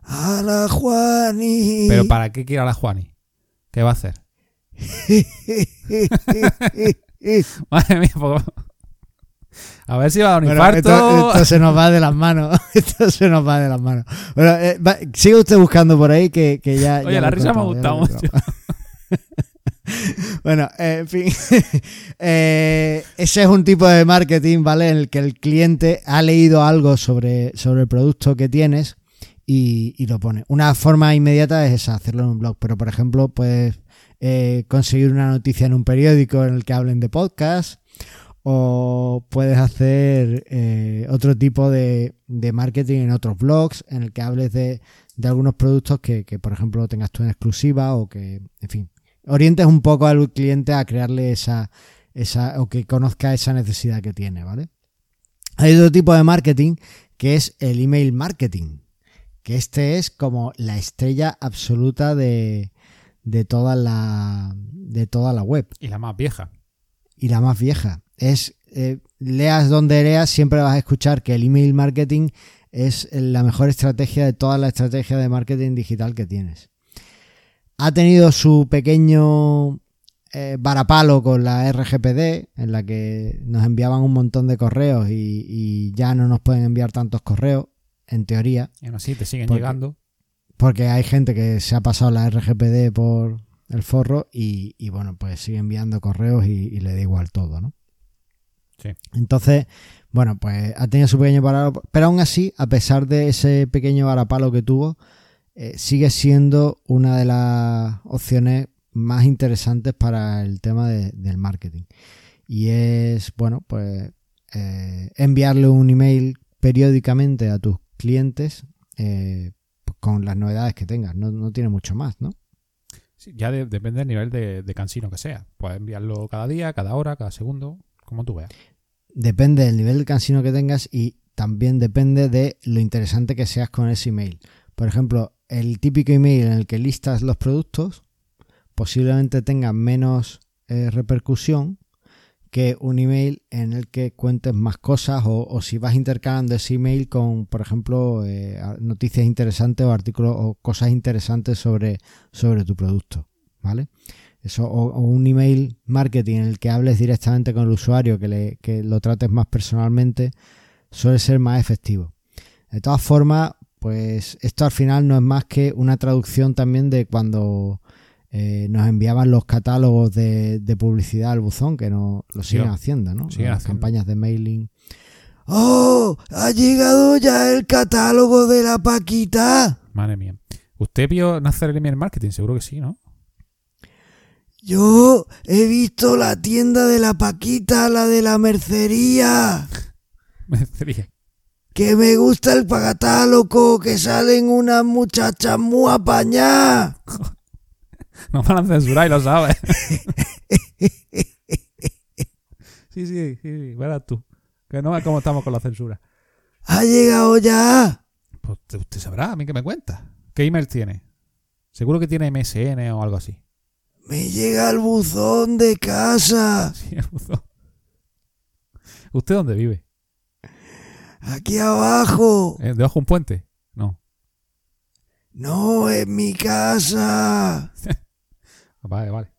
A la Juani. ¿Pero para qué quiere a la Juani? ¿Qué va a hacer? Madre mía, pues, A ver si va a dar un infarto. Esto, se nos va de las *laughs* manos. *laughs* Esto se nos va de las manos. Bueno, eh, sigue usted buscando por ahí que, ya. Oye, la risa me ha gustado mucho. *laughs* bueno, en fin. Eh, ese es un tipo de marketing, ¿vale? En el que el cliente ha leído algo sobre, sobre el producto que tienes y, lo pone. Una forma inmediata es esa, hacerlo en un blog. Pero, por ejemplo, puedes eh, conseguir una noticia en un periódico en el que hablen de podcast o puedes hacer eh, otro tipo de, marketing en otros blogs en el que hables de, algunos productos que, que, por ejemplo, tengas tú en exclusiva o que, en fin, orientes un poco al cliente a crearle esa, esa o que conozca esa necesidad que tiene, ¿vale? Hay otro tipo de marketing que es el email marketing que este es como la estrella absoluta de, de, toda la, de toda la web. Y la más vieja. Y la más vieja. Es, eh, leas donde leas, siempre vas a escuchar que el email marketing es la mejor estrategia de toda la estrategia de marketing digital que tienes. Ha tenido su pequeño eh, varapalo con la RGPD, en la que nos enviaban un montón de correos y ya no nos pueden enviar tantos correos en teoría. Y así te siguen llegando. Porque hay gente que se ha pasado la RGPD por el forro y, bueno, pues sigue enviando correos y, le da igual todo, ¿no? Sí. Entonces, bueno, pues ha tenido su pequeño varapalo, pero aún así, a pesar de ese pequeño varapalo que tuvo, eh, sigue siendo una de las opciones más interesantes para el tema del marketing. Y es, bueno, pues eh, enviarle un email periódicamente a tus clientes eh, con las novedades que tengas. No, tiene mucho más, ¿no? ya depende del nivel de, de, cansino que sea. Puedes enviarlo cada día, cada hora, cada segundo, como tú veas. Depende del nivel de cansino que tengas y también depende de lo interesante que seas con ese email. Por ejemplo, el típico email en el que listas los productos posiblemente tenga menos eh, repercusión que un email en el que cuentes más cosas o, si vas intercalando ese email con, por ejemplo, eh, noticias interesantes o artículos o cosas interesantes sobre, sobre tu producto, ¿vale? Eso, o, un email marketing en el que hables directamente con el usuario, que, le, que lo trates más personalmente, suele ser más efectivo. De todas formas, pues esto al final no es más que una traducción también de cuando eh, nos enviaban los catálogos de, publicidad al buzón, que no lo siguen haciendo, ¿no? Las campañas de mailing. ¡Oh! ¡Ha llegado ya el catálogo de la Paquita! Madre mía. ¿Usted vio nacer el email marketing? Seguro que sí, ¿no? Yo he visto la tienda de la Paquita, la de la mercería. mercería. Que me gusta el pagatálogo, que salen unas muchachas muy apañadas. *laughs* No van a censurar y lo sabes. *laughs* sí, sí, sí, verás tú. Que no es como estamos con la censura. ¿Ha llegado ya? Pues usted sabrá, a mí que me cuenta. ¿Qué email tiene? Seguro que tiene MSN o algo así. Me llega el buzón de casa. Sí, el buzón. ¿Usted dónde vive? Aquí abajo. ¿Eh, ¿Debajo un puente? No. No, en mi casa. *laughs* Vale, vale.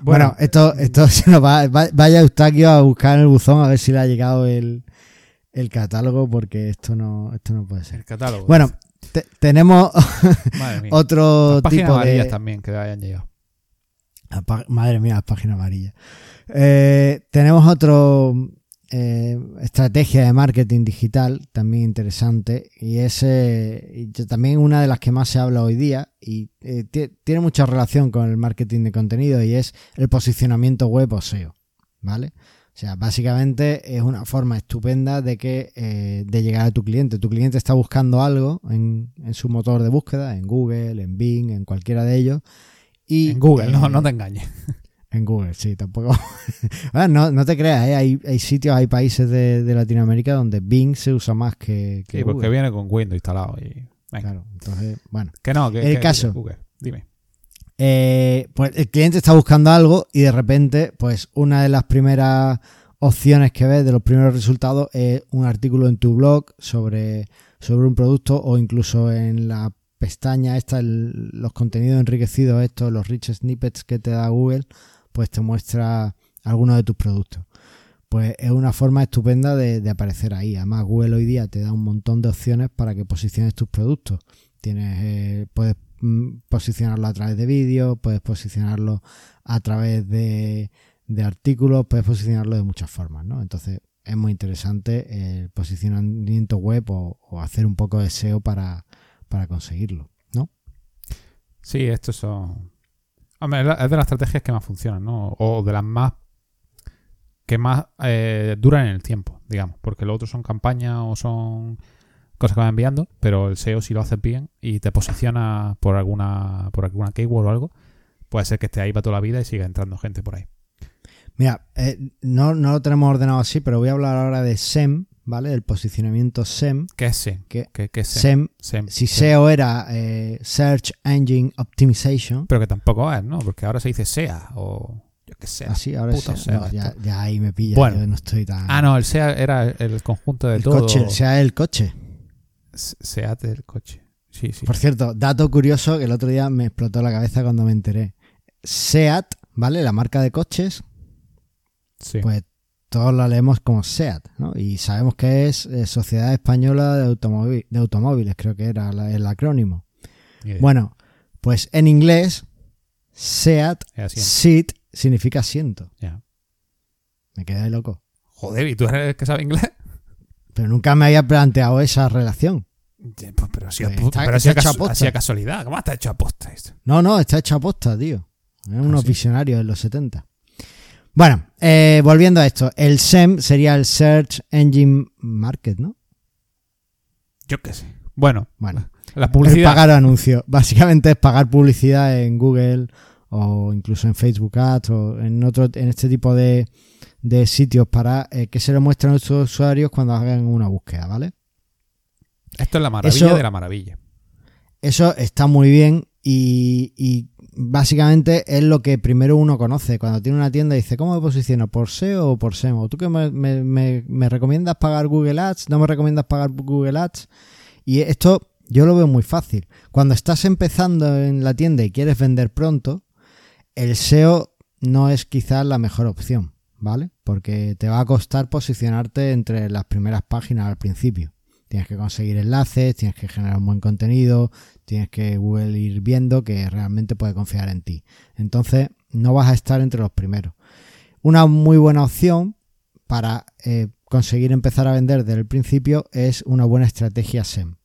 Bueno, esto, esto *laughs* se nos va, vaya Eustaquio a buscar en el buzón a ver si le ha llegado el, catálogo, porque esto no, esto no puede ser. El catálogo. Bueno, tenemos *laughs* otro tipo de. también que hayan llegado. Madre mía, las páginas amarillas. Eh, tenemos otro eh, estrategia de marketing digital también interesante y es eh, también una de las que más se habla hoy día y eh, tiene mucha relación con el marketing de contenido y es el posicionamiento web o SEO, ¿vale? O sea, básicamente es una forma estupenda de que de llegar a tu cliente. Tu cliente está buscando algo en, su motor de búsqueda, en Google, en Bing, en cualquiera de ellos. Y, en Google, no, no te engañes. *laughs* En Google, sí, tampoco. *laughs* no, no te creas, ¿eh? hay, hay sitios, hay países de, de, Latinoamérica donde Bing se usa más que, que sí, Google. porque viene con Windows instalado. Y... Venga. Claro, entonces, bueno. Que no, que El que- caso. Google, dime. Eh, pues el cliente está buscando algo y de repente, pues una de las primeras opciones que ves, de los primeros resultados, es un artículo en tu blog sobre, sobre un producto o incluso en la pestaña esta, el- los contenidos enriquecidos, estos, los rich snippets que te da Google, pues te muestra algunos de tus productos. Pues es una forma estupenda de, aparecer ahí. Además, Google hoy día te da un montón de opciones para que posiciones tus productos. Tienes, eh, puedes mm, posicionarlo a través de vídeos, puedes posicionarlo a través de, de artículos, puedes posicionarlo de muchas formas, ¿no? Entonces es muy interesante el posicionamiento web o, o hacer un poco de SEO para, para conseguirlo, ¿no? Sí, estos son. Hombre, es de las estrategias que más funcionan, ¿no? O de las más. que más eh, duran en el tiempo, digamos. Porque lo otro son campañas o son cosas que van enviando, pero el SEO, si lo haces bien y te posiciona por alguna por alguna keyword o algo, puede ser que esté ahí para toda la vida y siga entrando gente por ahí. Mira, eh, no, no lo tenemos ordenado así, pero voy a hablar ahora de SEM, ¿vale? El posicionamiento SEM. ¿Qué es SEM? ¿Qué? ¿Qué, qué es SEM? SEM, si. SEO era eh, Search Engine Optimization, Pero que tampoco es, ¿no? Porque ahora se dice SEA o yo qué sé. así ahora puto es no, ya, ahí me pilla, Bueno. yo no estoy tan... Ah, no, el SEA era el conjunto de el todo. coche, sea el coche. Se- SEAT del coche. Sí, sí. Por cierto, dato curioso que el otro día me explotó la cabeza cuando me enteré. SEAT, ¿vale? La marca de coches, Sí. pues todos la leemos como SEAT, ¿no? Y sabemos que es eh, Sociedad Española de, Automóvil- de Automóviles, creo que era la- el acrónimo. Bueno, pues en inglés, SEAT. SIT, significa asiento. Ya. Me quedé loco. Joder, ¿y tú eres el que sabe inglés? Pero nunca me había planteado esa relación. Pues, pero si, Pues pero está- si a hecho a casualidad. ¿Cómo está hecho aposta esto? No, no, está hecha aposta, tío. Eran unos ¿Ah, sí? visionarios en los 70. Bueno, eh, volviendo a esto. El SEM sería el Search Engine Market, ¿no? Yo qué sé. Bueno, Bueno, la publicidad. pagar anuncios. *laughs* Básicamente es pagar publicidad en Google o incluso en Facebook Ads o en otro en este tipo de, de sitios para eh, que se lo muestren a nuestros usuarios cuando hagan una búsqueda, ¿vale? Esto es la maravilla Eso- de la maravilla. Eso está muy bien y, y básicamente es lo que primero uno conoce. Cuando tiene una tienda dice, ¿cómo me posiciono? ¿Por SEO o por SEM? ¿O ¿Tú que me- me recomiendas pagar Google Ads? ¿No me recomiendas pagar Google Ads? Y esto yo lo veo muy fácil. Cuando estás empezando en la tienda y quieres vender pronto, el SEO no es quizás la mejor opción, ¿vale? Porque te va a costar posicionarte entre las primeras páginas al principio. Tienes que conseguir enlaces, tienes que generar un buen contenido, tienes que Google ir viendo que realmente puede confiar en ti. Entonces, no vas a estar entre los primeros. Una muy buena opción para eh, conseguir empezar a vender desde el principio es una buena estrategia SEM,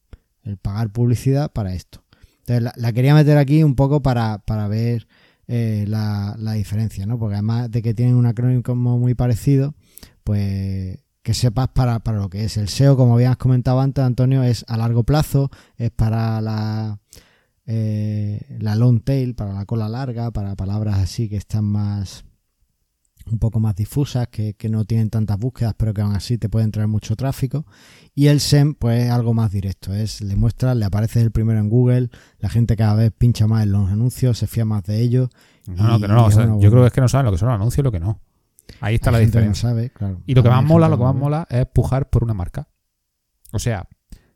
el pagar publicidad para esto. Entonces, la, quería meter aquí un poco para, para ver eh, la, la diferencia, ¿no? Porque además de que tienen un acrónimo muy parecido, pues que sepas para, para lo que es. El SEO, como habías comentado antes, Antonio, es a largo plazo, es para la, eh, la long tail, para la cola larga, para palabras así que están más un poco más difusas, que, que no tienen tantas búsquedas, pero que aún así te pueden traer mucho tráfico. Y el SEM, pues es algo más directo, es le muestras, le apareces el primero en Google, la gente cada vez pincha más en los anuncios, se fía más de ellos. No, no, que no, o sea, yo creo que es que no saben lo que son los anuncios y lo que no. Ahí está Hay la gente que no diferencia. sabe, claro. Y lo que más mola, lo que más mola es pujar por una marca. O sea,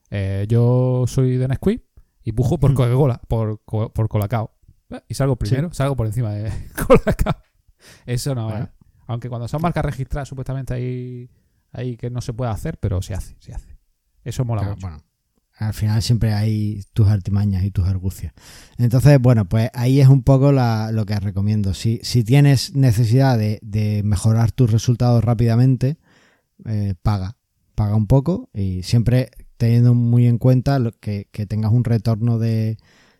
eh, yo soy de Nesquik y pujo por. *laughs* Coca-Cola, por, por Colacao. Eh, Y salgo primero, salgo por encima de *laughs* Colacao. Eso no Bueno. es. Aunque cuando son marcas registradas, supuestamente hay, hay que no se puede hacer, pero se hace, se hace. Eso mola Claro, mucho. bueno, al final siempre hay tus artimañas y tus argucias. Entonces, bueno, pues ahí es un poco la- lo que recomiendo. Si, si tienes necesidad de, de mejorar tus resultados rápidamente, eh, paga. Paga un poco y siempre teniendo muy en cuenta lo que, tengas un retorno de,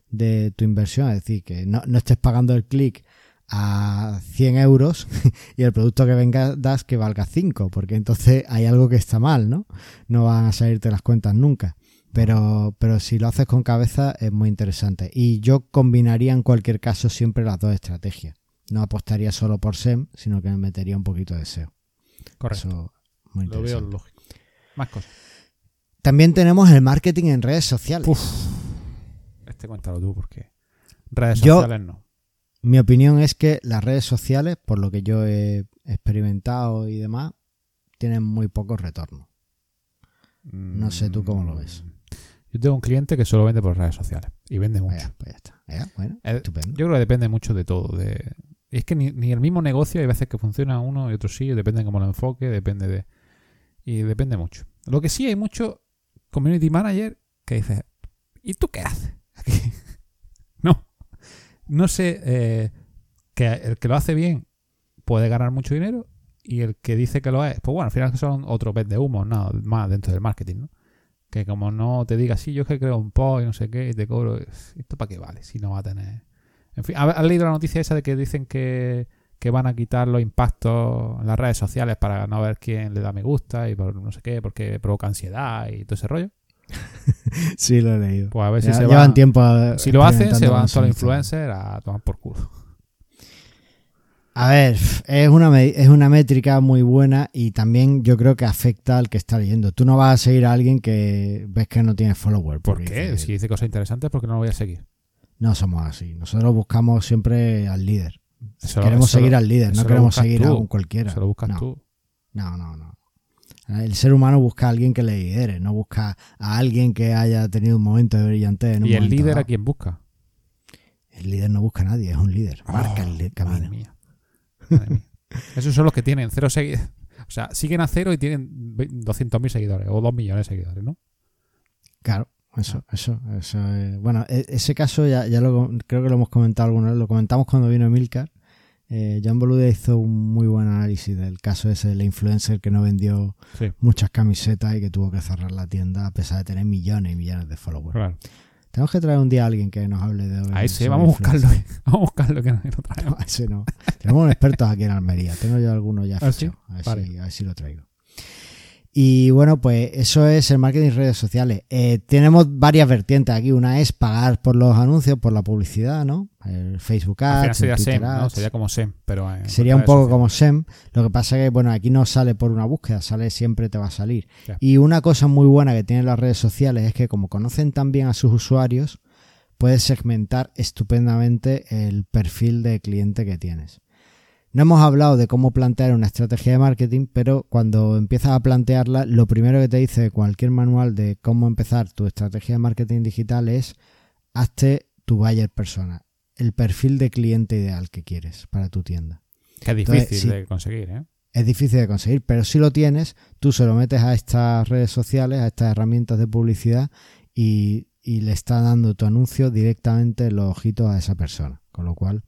de tu inversión. Es decir, que no, no estés pagando el clic a 100 euros *laughs* y el producto que venga das que valga 5, porque entonces hay algo que está mal, ¿no? No van a salirte las cuentas nunca. Pero, pero si lo haces con cabeza es muy interesante. Y yo combinaría en cualquier caso siempre las dos estrategias. no apostaría solo por SEM, sino que me metería un poquito de SEO. Correcto. Eso muy Lo veo interesante. lógico. Más cosas. También tenemos el marketing en redes sociales. Uf. Este cuéntalo tú, porque redes Yo- sociales no. Mi opinión es que las redes sociales, por lo que yo he experimentado y demás, tienen muy poco retorno. No sé tú cómo lo ves. Yo tengo un cliente que solo vende por redes sociales y vende mucho. Vaya, pues ya está. Bueno, Eh, estupendo. Yo creo que depende mucho de todo. De... Es que ni, ni el mismo negocio hay veces que funciona uno y otro sí, depende de cómo lo enfoque, depende de... Y depende mucho. Lo que sí hay mucho community manager que dice, ¿y tú qué haces? aquí?". *laughs* no. No sé, eh, que el que lo hace bien puede ganar mucho dinero y el que dice que lo es, pues bueno, al final son otros vez de humo, nada más dentro del marketing, ¿no? Que como no te diga, sí, yo es que creo un post y no sé qué, y te cobro, ¿esto para qué vale? Si no va a tener... En fin, ¿has leído la noticia esa de que dicen que, que van a quitar los impactos en las redes sociales para no ver quién le da me gusta y por no sé qué, porque provoca ansiedad y todo ese rollo? *laughs* Sí, lo he leído. Pues a ver si se llevan va... tiempo. eh, Si lo hacen, se van eso. influencers a tomar por culo. A ver, es una, es una métrica muy buena y también yo creo que afecta al que está leyendo. Tú no vas a seguir a alguien que ves que no tiene follower. ¿Por qué? Si dice cosas interesantes, ¿por qué no lo voy a seguir? No somos así. Nosotros buscamos siempre al líder. Eso queremos eso lo- seguir al líder, eso no queremos seguir a un cualquiera. Se lo buscas no, tú. No, no, no. El ser humano busca a alguien que le lidere, no busca a alguien que haya tenido un momento de brillantez. En un ¿Y el líder dado. a quién busca? El líder no busca a nadie, es un líder. Marca Oh, el li- Madre camino. Mía. Madre mía. Esos son los que tienen cero seguidores. O sea, siguen a cero y tienen ve- 200.000 seguidores o 2 millones de seguidores, ¿no? Claro, eso, eso, eso es- Bueno, e- ese caso ya, ya lo creo que lo hemos comentado alguna vez, lo comentamos cuando vino Milcar. Eh, John Boluda hizo un muy buen análisis del caso ese del influencer que no vendió Sí. muchas camisetas y que tuvo que cerrar la tienda a pesar de tener millones y millones de followers. Claro. Tenemos que traer un día a alguien que nos hable de Ahí sí, sobre vamos a buscarlo. *laughs* Vamos a buscarlo que no lo *laughs* traemos. No, ese no. Tenemos un experto aquí en Almería. Tengo yo algunos ya ¿Ah, sí? fichados. A, ver Vale. si, a ver si lo traigo. Y bueno, pues eso es el marketing en redes sociales. Eh, tenemos varias vertientes aquí. Una es pagar por los anuncios, por la publicidad, ¿no? El Facebook Ads, sería el SEM, ¿no? Sería como SEM, pero Sería un poco sociales. como SEM. Lo que pasa es que, bueno, aquí no sale por una búsqueda, sale siempre te va a salir. Y una cosa muy buena que tienen las redes sociales es que como conocen tan bien a sus usuarios, puedes segmentar estupendamente el perfil de cliente que tienes. No hemos hablado de cómo plantear una estrategia de marketing, pero cuando empiezas a plantearla, lo primero que te dice cualquier manual de cómo empezar tu estrategia de marketing digital es hazte tu buyer persona, el perfil de cliente ideal que quieres para tu tienda. Que es Entonces, difícil sí. de conseguir, ¿eh? Es difícil de conseguir, pero si lo tienes, tú se lo metes a estas redes sociales, a estas herramientas de publicidad y, y le está dando tu anuncio directamente en los ojitos a esa persona. Con lo cual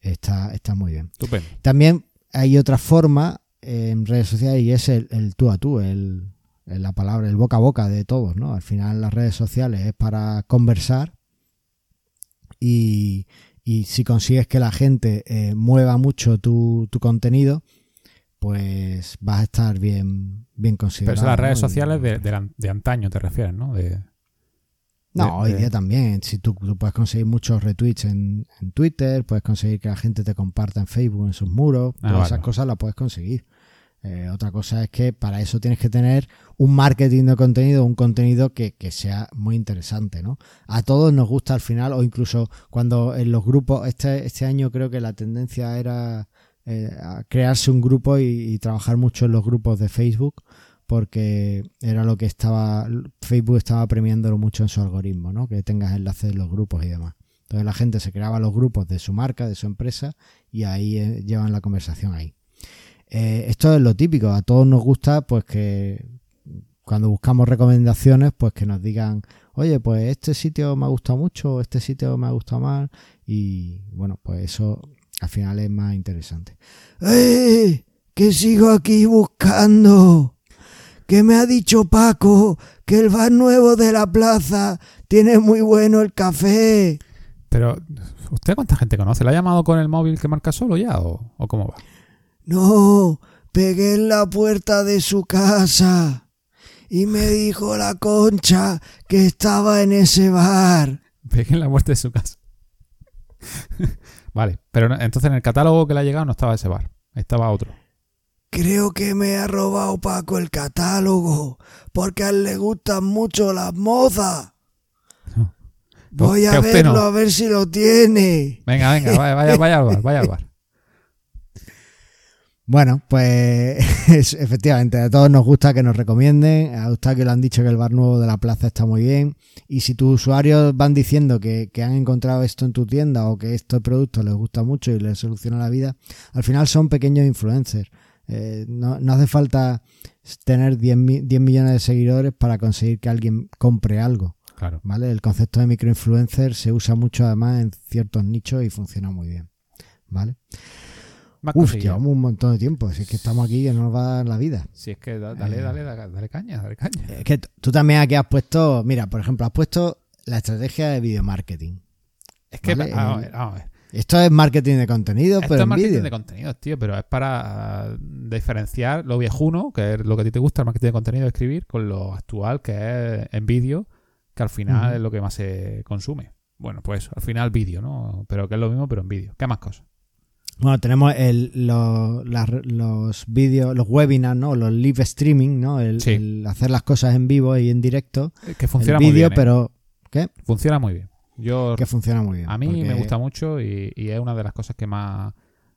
está, está muy bien. Estupendo. También hay otra forma en redes sociales y es el, el tú a tú, el, el- la palabra, el boca a boca de todos, ¿no? Al final las redes sociales es para conversar y, y si consigues que la gente eh, mueva mucho tu, tu contenido, pues vas a estar bien, bien Pero considerado. son las redes sociales de, de, de antaño, te refieres, ¿no? De, No, de- hoy día también. Si tú, tú puedes conseguir muchos retweets en, en Twitter, puedes conseguir que la gente te comparta en Facebook, en sus muros, Ah, todas esas cosas las puedes conseguir. Eh, otra cosa es que para eso tienes que tener un marketing de contenido, un contenido que, que sea muy interesante, ¿no? A todos nos gusta al final, o incluso cuando en los grupos, este, este año creo que la tendencia era eh, crearse un grupo y, y trabajar mucho en los grupos de Facebook, porque era lo que estaba, Facebook estaba premiándolo mucho en su algoritmo, ¿no? Que tengas enlaces en los grupos y demás. Entonces la gente se creaba los grupos de su marca, de su empresa, y ahí eh, llevan la conversación ahí. Eh, esto es lo típico, a todos nos gusta pues que cuando buscamos recomendaciones pues que nos digan, oye pues este sitio me ha gustado mucho, este sitio me ha gustado más y bueno pues eso al final es más interesante. ¡Eh! Que sigo aquí buscando. Que me ha dicho Paco que el bar nuevo de la plaza tiene muy bueno el café. Pero, ¿usted cuánta gente conoce? ¿La ha llamado con el móvil que marca solo ya o, o cómo va? No, pegué en la puerta de su casa y me dijo la concha que estaba en ese bar. Pegué en la puerta de su casa. *laughs* vale, pero entonces en el catálogo que le ha llegado no estaba ese bar, estaba otro. Creo que me ha robado Paco el catálogo, porque a él le gustan mucho las mozas. Voy a verlo no. a ver si lo tiene. Venga, venga, vaya, vaya, vaya al bar, vaya al bar. *laughs* Bueno, pues es- *laughs* efectivamente, a todos nos gusta que nos recomienden. A usted que le han dicho que el bar nuevo de la plaza está muy bien. Y si tus usuarios van diciendo que, que han encontrado esto en tu tienda o que este producto les gusta mucho y les soluciona la vida, al final son pequeños influencers. Eh, no, no hace falta tener 10, mi- 10 millones de seguidores para conseguir que alguien compre algo. Claro. ¿vale? El concepto de microinfluencer se usa mucho además en ciertos nichos y funciona muy bien. ¿Vale? Más Uf, llevamos un montón de tiempo. Si es que estamos aquí que no nos va a dar la vida. Si es que da- dale, Eh. dale, dale, dale caña, dale caña. Es que tú también aquí has puesto, mira, por ejemplo, has puesto la estrategia de video marketing. Es que, vale, vamos a el- ver, vamos a ver. Esto es marketing de contenido, Esto pero es en marketing de contenidos, tío, pero es para diferenciar lo viejuno, que es lo que a ti te gusta, el marketing de contenido de escribir, con lo actual, que es en vídeo, que al final es lo que más se consume. Bueno, pues al final vídeo, ¿no? Pero que es lo mismo, pero en vídeo. ¿Qué más cosas? Bueno, tenemos el, lo- los vídeos, los webinars, ¿no? Los live streaming, ¿no? El, Sí. el hacer las cosas en vivo y en directo. Eh, Que El funciona muy bien. ¿eh? pero ¿qué? Funciona muy bien. Yo Que funciona muy bien. A mí porque- me gusta mucho y, y es una de las cosas que más,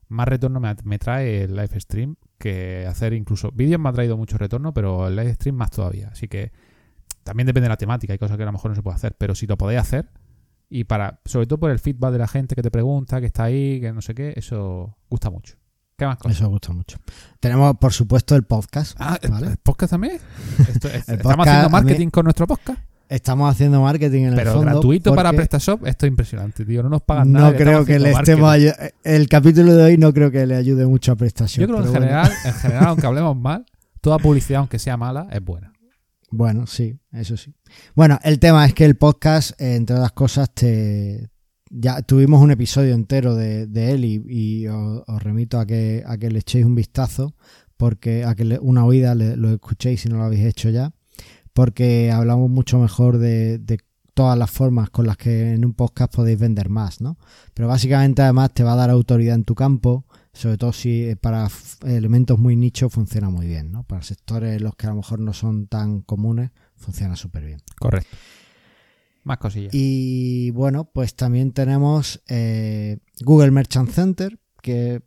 más retorno me, me trae el live stream que hacer incluso vídeos me ha traído mucho retorno, pero el live stream más todavía. Así que también depende de la temática, hay cosas que a lo mejor no se puede hacer, pero si lo podéis hacer y para sobre todo por el feedback de la gente que te pregunta, que está ahí, que no sé qué, eso gusta mucho. ¿Qué más cosas? Eso gusta mucho. Tenemos, por supuesto, el podcast. Ah, ¿el- ¿vale? ¿el podcast también? *laughs* Esto- es- El estamos haciendo mí- marketing con nuestro podcast, Estamos haciendo marketing en el pero fondo. gratuito para PrestaShop. Esto es impresionante, tío. No nos pagan nada. No creo que le estemos marketing. El capítulo de hoy no creo que le ayude mucho a prestación. Yo creo que en bueno. general, en general, aunque hablemos mal, toda publicidad, aunque sea mala, es buena. Bueno, sí, eso sí. Bueno, el tema es que el podcast, eh, entre otras cosas, te ya tuvimos un episodio entero de, de él y, y os, os remito a que, a que le echéis un vistazo, porque a que le- una oída le- lo escuchéis si no lo habéis hecho ya, porque hablamos mucho mejor de, de todas las formas con las que en un podcast podéis vender más, ¿no? Pero básicamente además te va a dar autoridad en tu campo, sobre todo si eh, para elementos muy nichos funciona muy bien, ¿no? Para sectores los que a lo mejor no son tan comunes, funciona súper bien. Correcto. Más cosillas. Y bueno, pues también tenemos eh, Google Merchant Center, que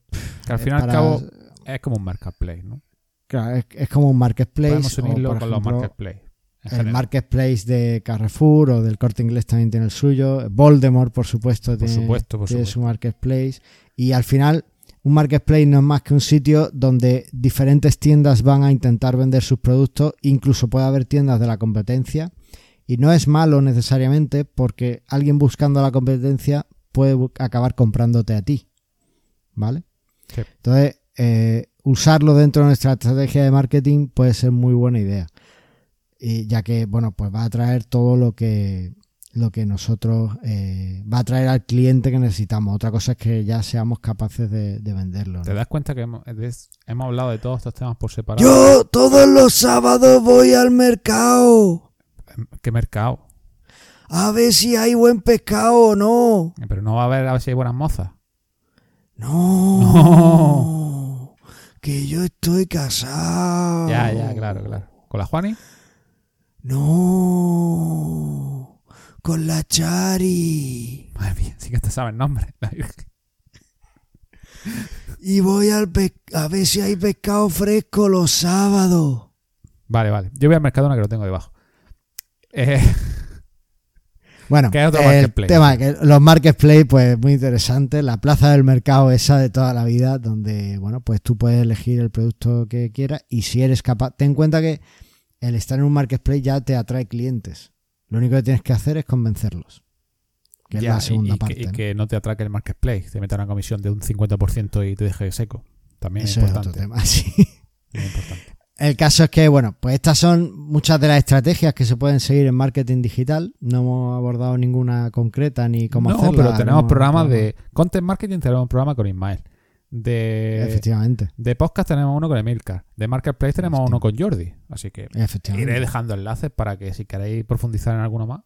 que al eh, fin y al cabo es como un marketplace, ¿no? claro, es, es como un marketplace. Podemos o, unirlo por con los marketplaces. El marketplace de Carrefour o del Corte Inglés también tiene el suyo. Voldemort, por supuesto, Por tiene, supuesto, por tiene supuesto. su marketplace. Y al final, un marketplace no es más que un sitio donde diferentes tiendas van a intentar vender sus productos. Incluso puede haber tiendas de la competencia. Y no es malo necesariamente porque alguien buscando la competencia puede acabar comprándote a ti. ¿Vale? Sí. Entonces, eh, usarlo dentro de nuestra estrategia de marketing puede ser muy buena idea. Y ya que, bueno, pues va a traer todo lo que lo que nosotros eh, va a traer al cliente que necesitamos. Otra cosa es que ya seamos capaces de, de venderlo. ¿no? ¿Te das cuenta que hemos, hemos hablado de todos estos temas por separado? Yo todos los sábados voy al mercado ¿Qué mercado? a ver si hay buen pescado o no. Pero no va a haber a ver si hay buenas mozas. No. Que yo estoy casado. Ya, ya, claro, claro. ¿Con la Juani? No. Con la Chari. Madre mía, sí que te sabes el nombre. Y voy al a ver si hay pescado fresco los sábados. Vale, vale. Yo voy al Mercadona que lo tengo debajo. Eh, Bueno, ¿Qué es otro el tema que los marketplace, pues muy interesante. La plaza del mercado esa de toda la vida, donde, bueno, pues tú puedes elegir el producto que quieras y si eres capaz, ten en cuenta que el estar en un marketplace ya te atrae clientes. Lo único que tienes que hacer es convencerlos. Que ya, es la segunda y, y parte. que, y ¿no? que no te atraque el marketplace. Te meta una comisión de un 50% y te deje seco. También Eso es es otro importante. tema, *laughs* sí. muy importante. El caso es que, bueno, pues estas son muchas de las estrategias que se pueden seguir en marketing digital. No hemos abordado ninguna concreta ni cómo no, hacerla. pero tenemos no- programas no- de content marketing, tenemos un programa con Ismael. De, Efectivamente, de podcast tenemos uno con Emilcar. De marketplace tenemos uno con Jordi. Así que iré dejando enlaces para que si queréis profundizar en alguno más.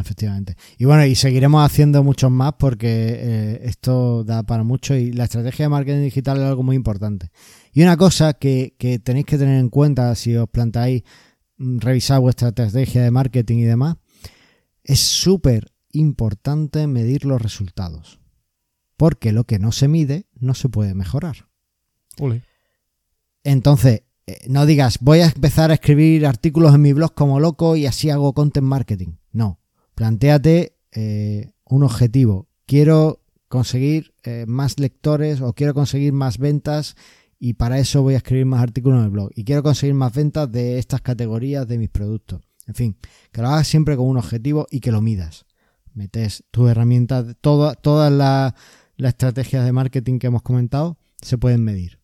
Efectivamente. Y bueno, y seguiremos haciendo muchos más porque eh, esto da para mucho y la estrategia de marketing digital es algo muy importante. Y una cosa que, que tenéis que tener en cuenta si os planteáis mm, revisar vuestra estrategia de marketing y demás, es súper importante medir los resultados. Porque lo que no se mide no se puede mejorar. Entonces, eh, no digas, voy a empezar a escribir artículos en mi blog como loco y así hago content marketing. No, planteate eh, un objetivo. Quiero conseguir eh, más lectores o quiero conseguir más ventas y para eso voy a escribir más artículos en el blog. Y quiero conseguir más ventas de estas categorías de mis productos. En fin, que lo hagas siempre con un objetivo y que lo midas. Metes tus herramientas, todas las estrategias de marketing que hemos comentado se pueden medir.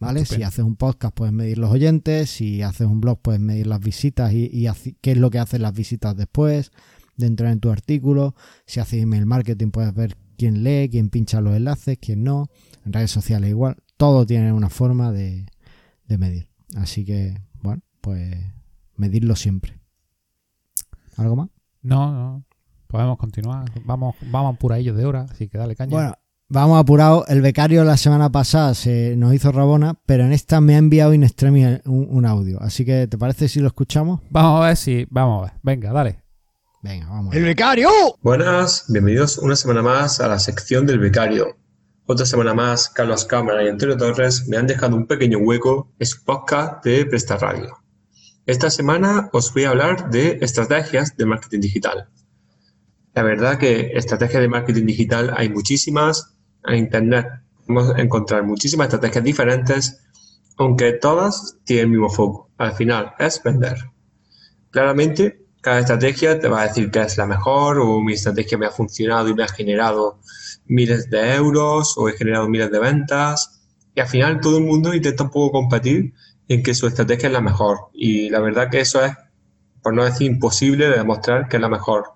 ¿Vale? Si haces un podcast puedes medir los oyentes, si haces un blog puedes medir las visitas y, qué es lo que hacen las visitas después de entrar en tu artículo. Si haces email marketing puedes ver quién lee, quién pincha los enlaces, quién no. En redes sociales igual. Todo tiene una forma de, de medir. Así que, bueno, pues medirlo siempre. ¿Algo más? No, no. Podemos continuar. Vamos, vamos por ello de hora, así que dale caña. Bueno, vamos apurado. El becario la semana pasada se nos hizo Rabona, pero en esta me ha enviado in extremis un, audio. Así que, ¿te parece si lo escuchamos? Vamos a ver si. Vamos a ver. Venga, dale. Venga, vamos. ¡El becario! Buenas, bienvenidos una semana más a la sección del becario. Otra semana más, Carlos Cámara y Antonio Torres me han dejado un pequeño hueco en su podcast de Presta Radio. Esta semana os voy a hablar de estrategias de marketing digital. La verdad que estrategias de marketing digital hay muchísimas. En Internet podemos encontrar muchísimas estrategias diferentes, aunque todas tienen el mismo foco. Al final es vender. Claramente, cada estrategia te va a decir que es la mejor o mi estrategia me ha funcionado y me ha generado miles de euros o he generado miles de ventas. Y al final todo el mundo intenta un poco competir en que su estrategia es la mejor. Y la verdad que eso es, por no decir imposible, de demostrar que es la mejor.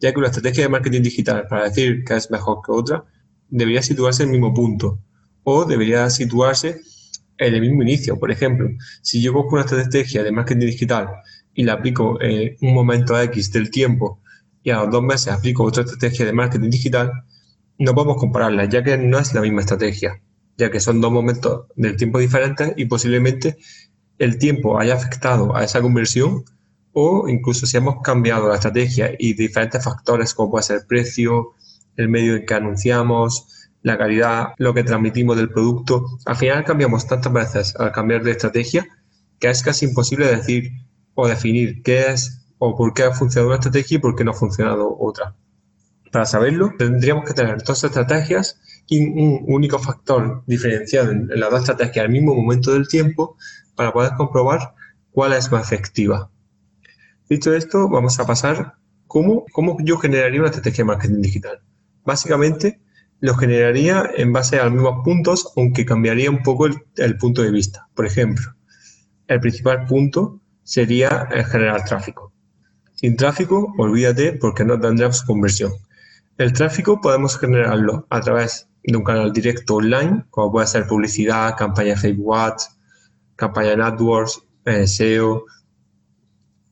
Ya que una estrategia de marketing digital para decir que es mejor que otra, debería situarse en el mismo punto. O debería situarse en el mismo inicio. Por ejemplo, si yo cojo una estrategia de marketing digital y la aplico en un momento X del tiempo y a los dos meses aplico otra estrategia de marketing digital, no podemos compararlas, ya que no es la misma estrategia ya que son dos momentos del tiempo diferentes y posiblemente el tiempo haya afectado a esa conversión o incluso si hemos cambiado la estrategia y diferentes factores como puede ser el precio, el medio en que anunciamos, la calidad, lo que transmitimos del producto, al final cambiamos tantas veces al cambiar de estrategia que es casi imposible decir o definir qué es o por qué ha funcionado una estrategia y por qué no ha funcionado otra. Para saberlo, tendríamos que tener dos estrategias y un único factor diferenciado en las dos estrategias al mismo momento del tiempo para poder comprobar cuál es más efectiva. Dicho esto, vamos a pasar cómo, cómo yo generaría una estrategia de marketing digital. Básicamente, lo generaría en base a los mismos puntos, aunque cambiaría un poco el, el punto de vista. Por ejemplo, el principal punto sería generar tráfico. Sin tráfico, olvídate porque no tendremos conversión. El tráfico podemos generarlo a través de un canal directo online, como puede ser publicidad, campaña Facebook Ads, campaña en AdWords, eh, SEO,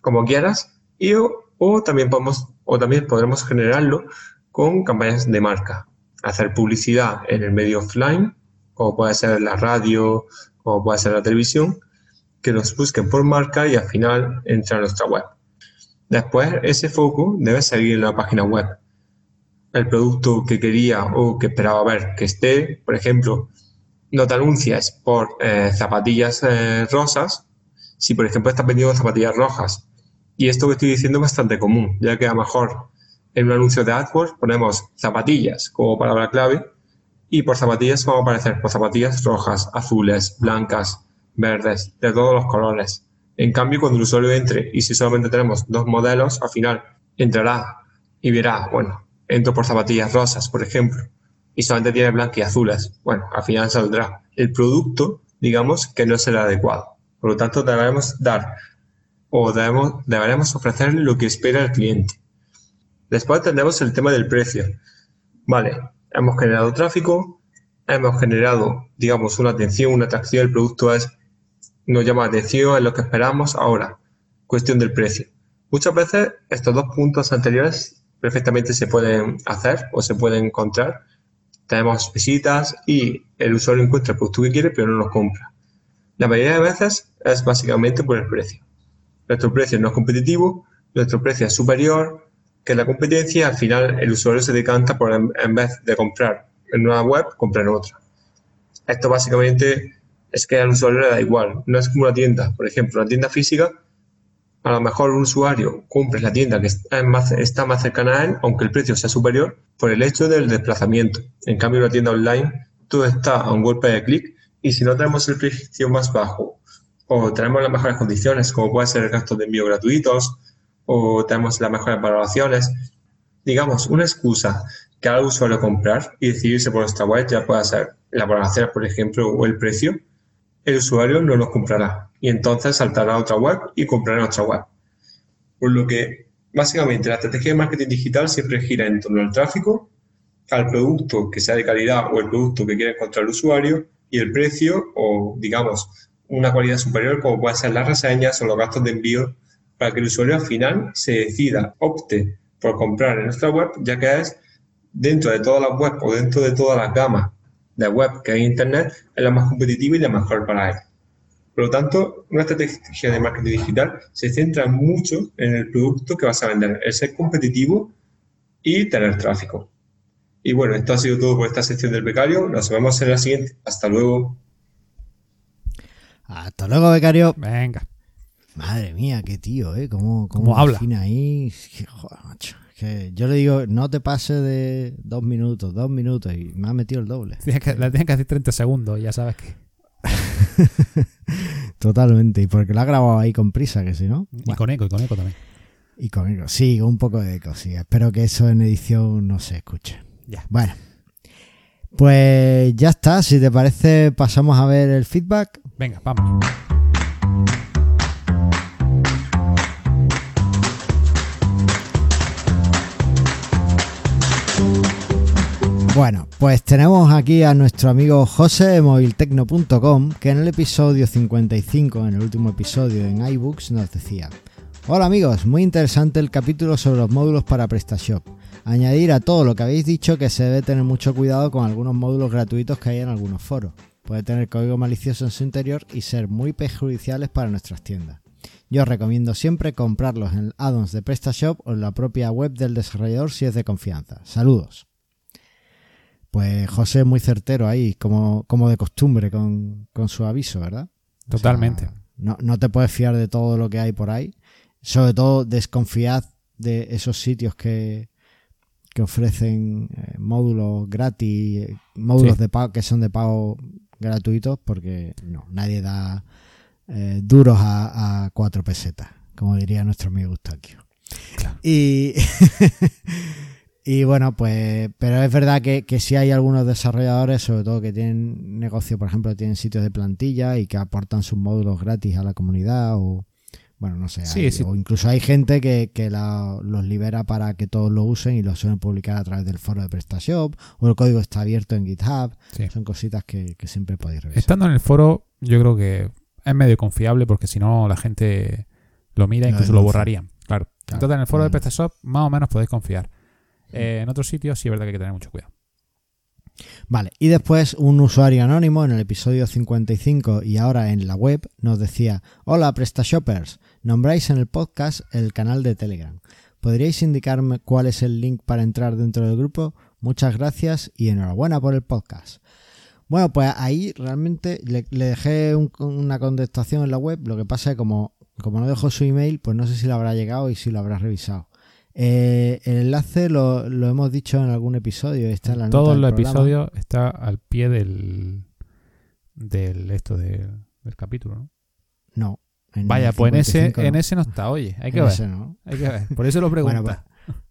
como quieras, y o, también podemos o también podremos generarlo con campañas de marca, hacer publicidad en el medio offline, como puede ser la radio, como puede ser la televisión, que nos busquen por marca y al final entrar a nuestra web. Después, ese foco debe seguir en la página web el producto que quería o que esperaba ver que esté. Por ejemplo, no te anuncias por eh, zapatillas eh, rosas si, por ejemplo, estás vendiendo zapatillas rojas. Y esto que estoy diciendo es bastante común, ya que a lo mejor en un anuncio de AdWords ponemos zapatillas como palabra clave y por zapatillas vamos a aparecer por zapatillas rojas, azules, blancas, verdes, de todos los colores. En cambio, cuando el usuario entre y si solamente tenemos dos modelos, al final entrará y verá, bueno, entro por zapatillas rosas, por ejemplo, y solamente tiene blancas y azules, bueno, al final saldrá el producto, digamos, que no es el adecuado. Por lo tanto, debemos dar o debemos, deberemos ofrecer lo que espera el cliente. Después tendremos el tema del precio. Vale, hemos generado tráfico, hemos generado, digamos, una atención, una atracción, el producto es, nos llama la atención, es lo que esperamos. Ahora, cuestión del precio. Muchas veces estos dos puntos anteriores perfectamente se pueden hacer o se pueden encontrar. Tenemos visitas y el usuario encuentra el producto que quiere pero no lo compra. La mayoría de veces es básicamente por el precio. Nuestro precio no es competitivo, nuestro precio es superior que la competencia al final el usuario se decanta por en vez de comprar en una web, comprar en otra. Esto básicamente es que al usuario le da igual. No es como una tienda. Por ejemplo, una tienda física, a lo mejor un usuario compra la tienda que está más, está más cercana a él, aunque el precio sea superior, por el hecho del desplazamiento. En cambio, en una tienda online, todo está a un golpe de clic y si no tenemos el precio más bajo o tenemos las mejores condiciones, como puede ser el gasto de envío gratuitos o tenemos las mejores valoraciones, digamos, una excusa que el usuario comprar y decidirse por nuestra web, ya puede ser la valoración, por ejemplo, o el precio, el usuario no los comprará y entonces saltará a otra web y comprará otra web. Por lo que, básicamente, la estrategia de marketing digital siempre gira en torno al tráfico, al producto que sea de calidad o el producto que quiere encontrar el usuario y el precio o, digamos, una cualidad superior como pueden ser las reseñas o los gastos de envío para que el usuario al final se decida, opte por comprar en nuestra web, ya que es dentro de todas las webs o dentro de todas las gamas de web que hay en Internet, es la más competitiva y la mejor para él. Por lo tanto, una estrategia de marketing digital se centra mucho en el producto que vas a vender, el ser competitivo y tener tráfico. Y bueno, esto ha sido todo por esta sección del becario. Nos vemos en la siguiente. Hasta luego. Hasta luego, becario. Venga. Madre mía, qué tío, ¿eh? ¿Cómo, cómo, habla? ahí? Joder, macho. Que yo le digo, no te pases de dos minutos, dos minutos, y me ha metido el doble. que, la tienen que hacer 30 segundos, ya sabes que. *laughs* Totalmente, y porque lo ha grabado ahí con prisa, que si no. Y con eco, y con eco también. Y con eco, sí, un poco de eco, sí. Espero que eso en edición no se escuche. Ya. Bueno, pues ya está. Si te parece, pasamos a ver el feedback. Venga, vamos. Bueno, pues tenemos aquí a nuestro amigo José de moviltecno.com que en el episodio 55, en el último episodio en iBooks, nos decía: Hola amigos, muy interesante el capítulo sobre los módulos para PrestaShop. Añadir a todo lo que habéis dicho que se debe tener mucho cuidado con algunos módulos gratuitos que hay en algunos foros. Puede tener código malicioso en su interior y ser muy perjudiciales para nuestras tiendas. Yo os recomiendo siempre comprarlos en addons de PrestaShop o en la propia web del desarrollador si es de confianza. Saludos. Pues José muy certero ahí, como, como de costumbre, con, su aviso, ¿verdad? Totalmente. no, no te puedes fiar de todo lo que hay por ahí. Sobre todo desconfiad de esos sitios que, que ofrecen eh, módulos gratis, módulos de pago que son de pago gratuitos, porque no, nadie da eh, duros a, cuatro pesetas, como diría nuestro amigo Eustaquio. Y *laughs* Y bueno, pues, pero es verdad que, que sí hay algunos desarrolladores, sobre todo que tienen negocio, por ejemplo, tienen sitios de plantilla y que aportan sus módulos gratis a la comunidad o, bueno, no sé, o incluso hay gente que, que los libera para que todos lo usen y lo suelen publicar a través del foro de PrestaShop o el código está abierto en GitHub. Son cositas que, siempre podéis revisar. Estando en el foro, yo creo que es medio confiable porque si no la gente lo mira e incluso lo borrarían. Claro. Entonces en el foro de PrestaShop más o menos podéis confiar. Eh, en otros sitios sí es verdad que hay que tener mucho cuidado. Vale, y después un usuario anónimo en el episodio 55 y ahora en la web nos decía, hola PrestaShoppers, nombráis en el podcast el canal de Telegram. ¿Podríais indicarme cuál es el link para entrar dentro del grupo? Muchas gracias y enhorabuena por el podcast. Bueno, pues ahí realmente le, dejé una contestación en la web, lo que pasa es que como, como no dejó su email, pues no sé si le habrá llegado y si lo habrá revisado. Eh, el enlace lo, hemos dicho en algún episodio. Está en la Todo el episodio está al pie del, del esto del capítulo, ¿no? No. Vaya, pues en ese, en ese no está, oye, hay que, ver, hay que ver. Por eso lo *laughs* pregunto. Pues,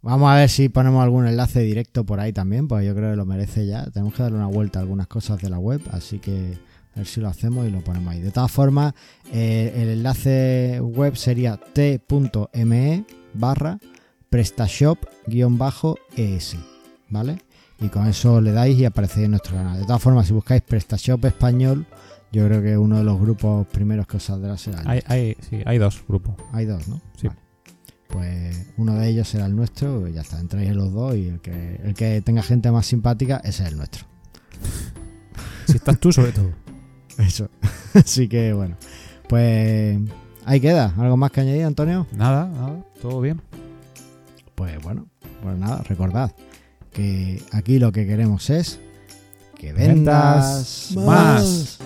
vamos a ver si ponemos algún enlace directo por ahí también, pues yo creo que lo merece ya. Tenemos que darle una vuelta a algunas cosas de la web, así que a ver si lo hacemos y lo ponemos ahí. De todas formas, eh, el enlace web sería t.me barra prestashop-es, ¿vale? Y con eso le dais y aparecéis en nuestro canal. De todas formas, si buscáis PrestaShop español, yo creo que uno de los grupos primeros que os saldrá será. Hay, hay, sí, hay dos grupos. Hay dos, ¿no? Sí. pues uno de ellos será el nuestro, ya está, entráis los dos y el que, el que tenga gente más simpática, ese es el nuestro. *laughs* Si estás tú, sobre todo. *laughs* Eso. *laughs* Así que bueno, pues ahí queda. ¿Algo más que añadir, Antonio? Nada, nada, todo bien. Pues bueno, pues nada, recordad que aquí lo que queremos es que vendas Vendas más.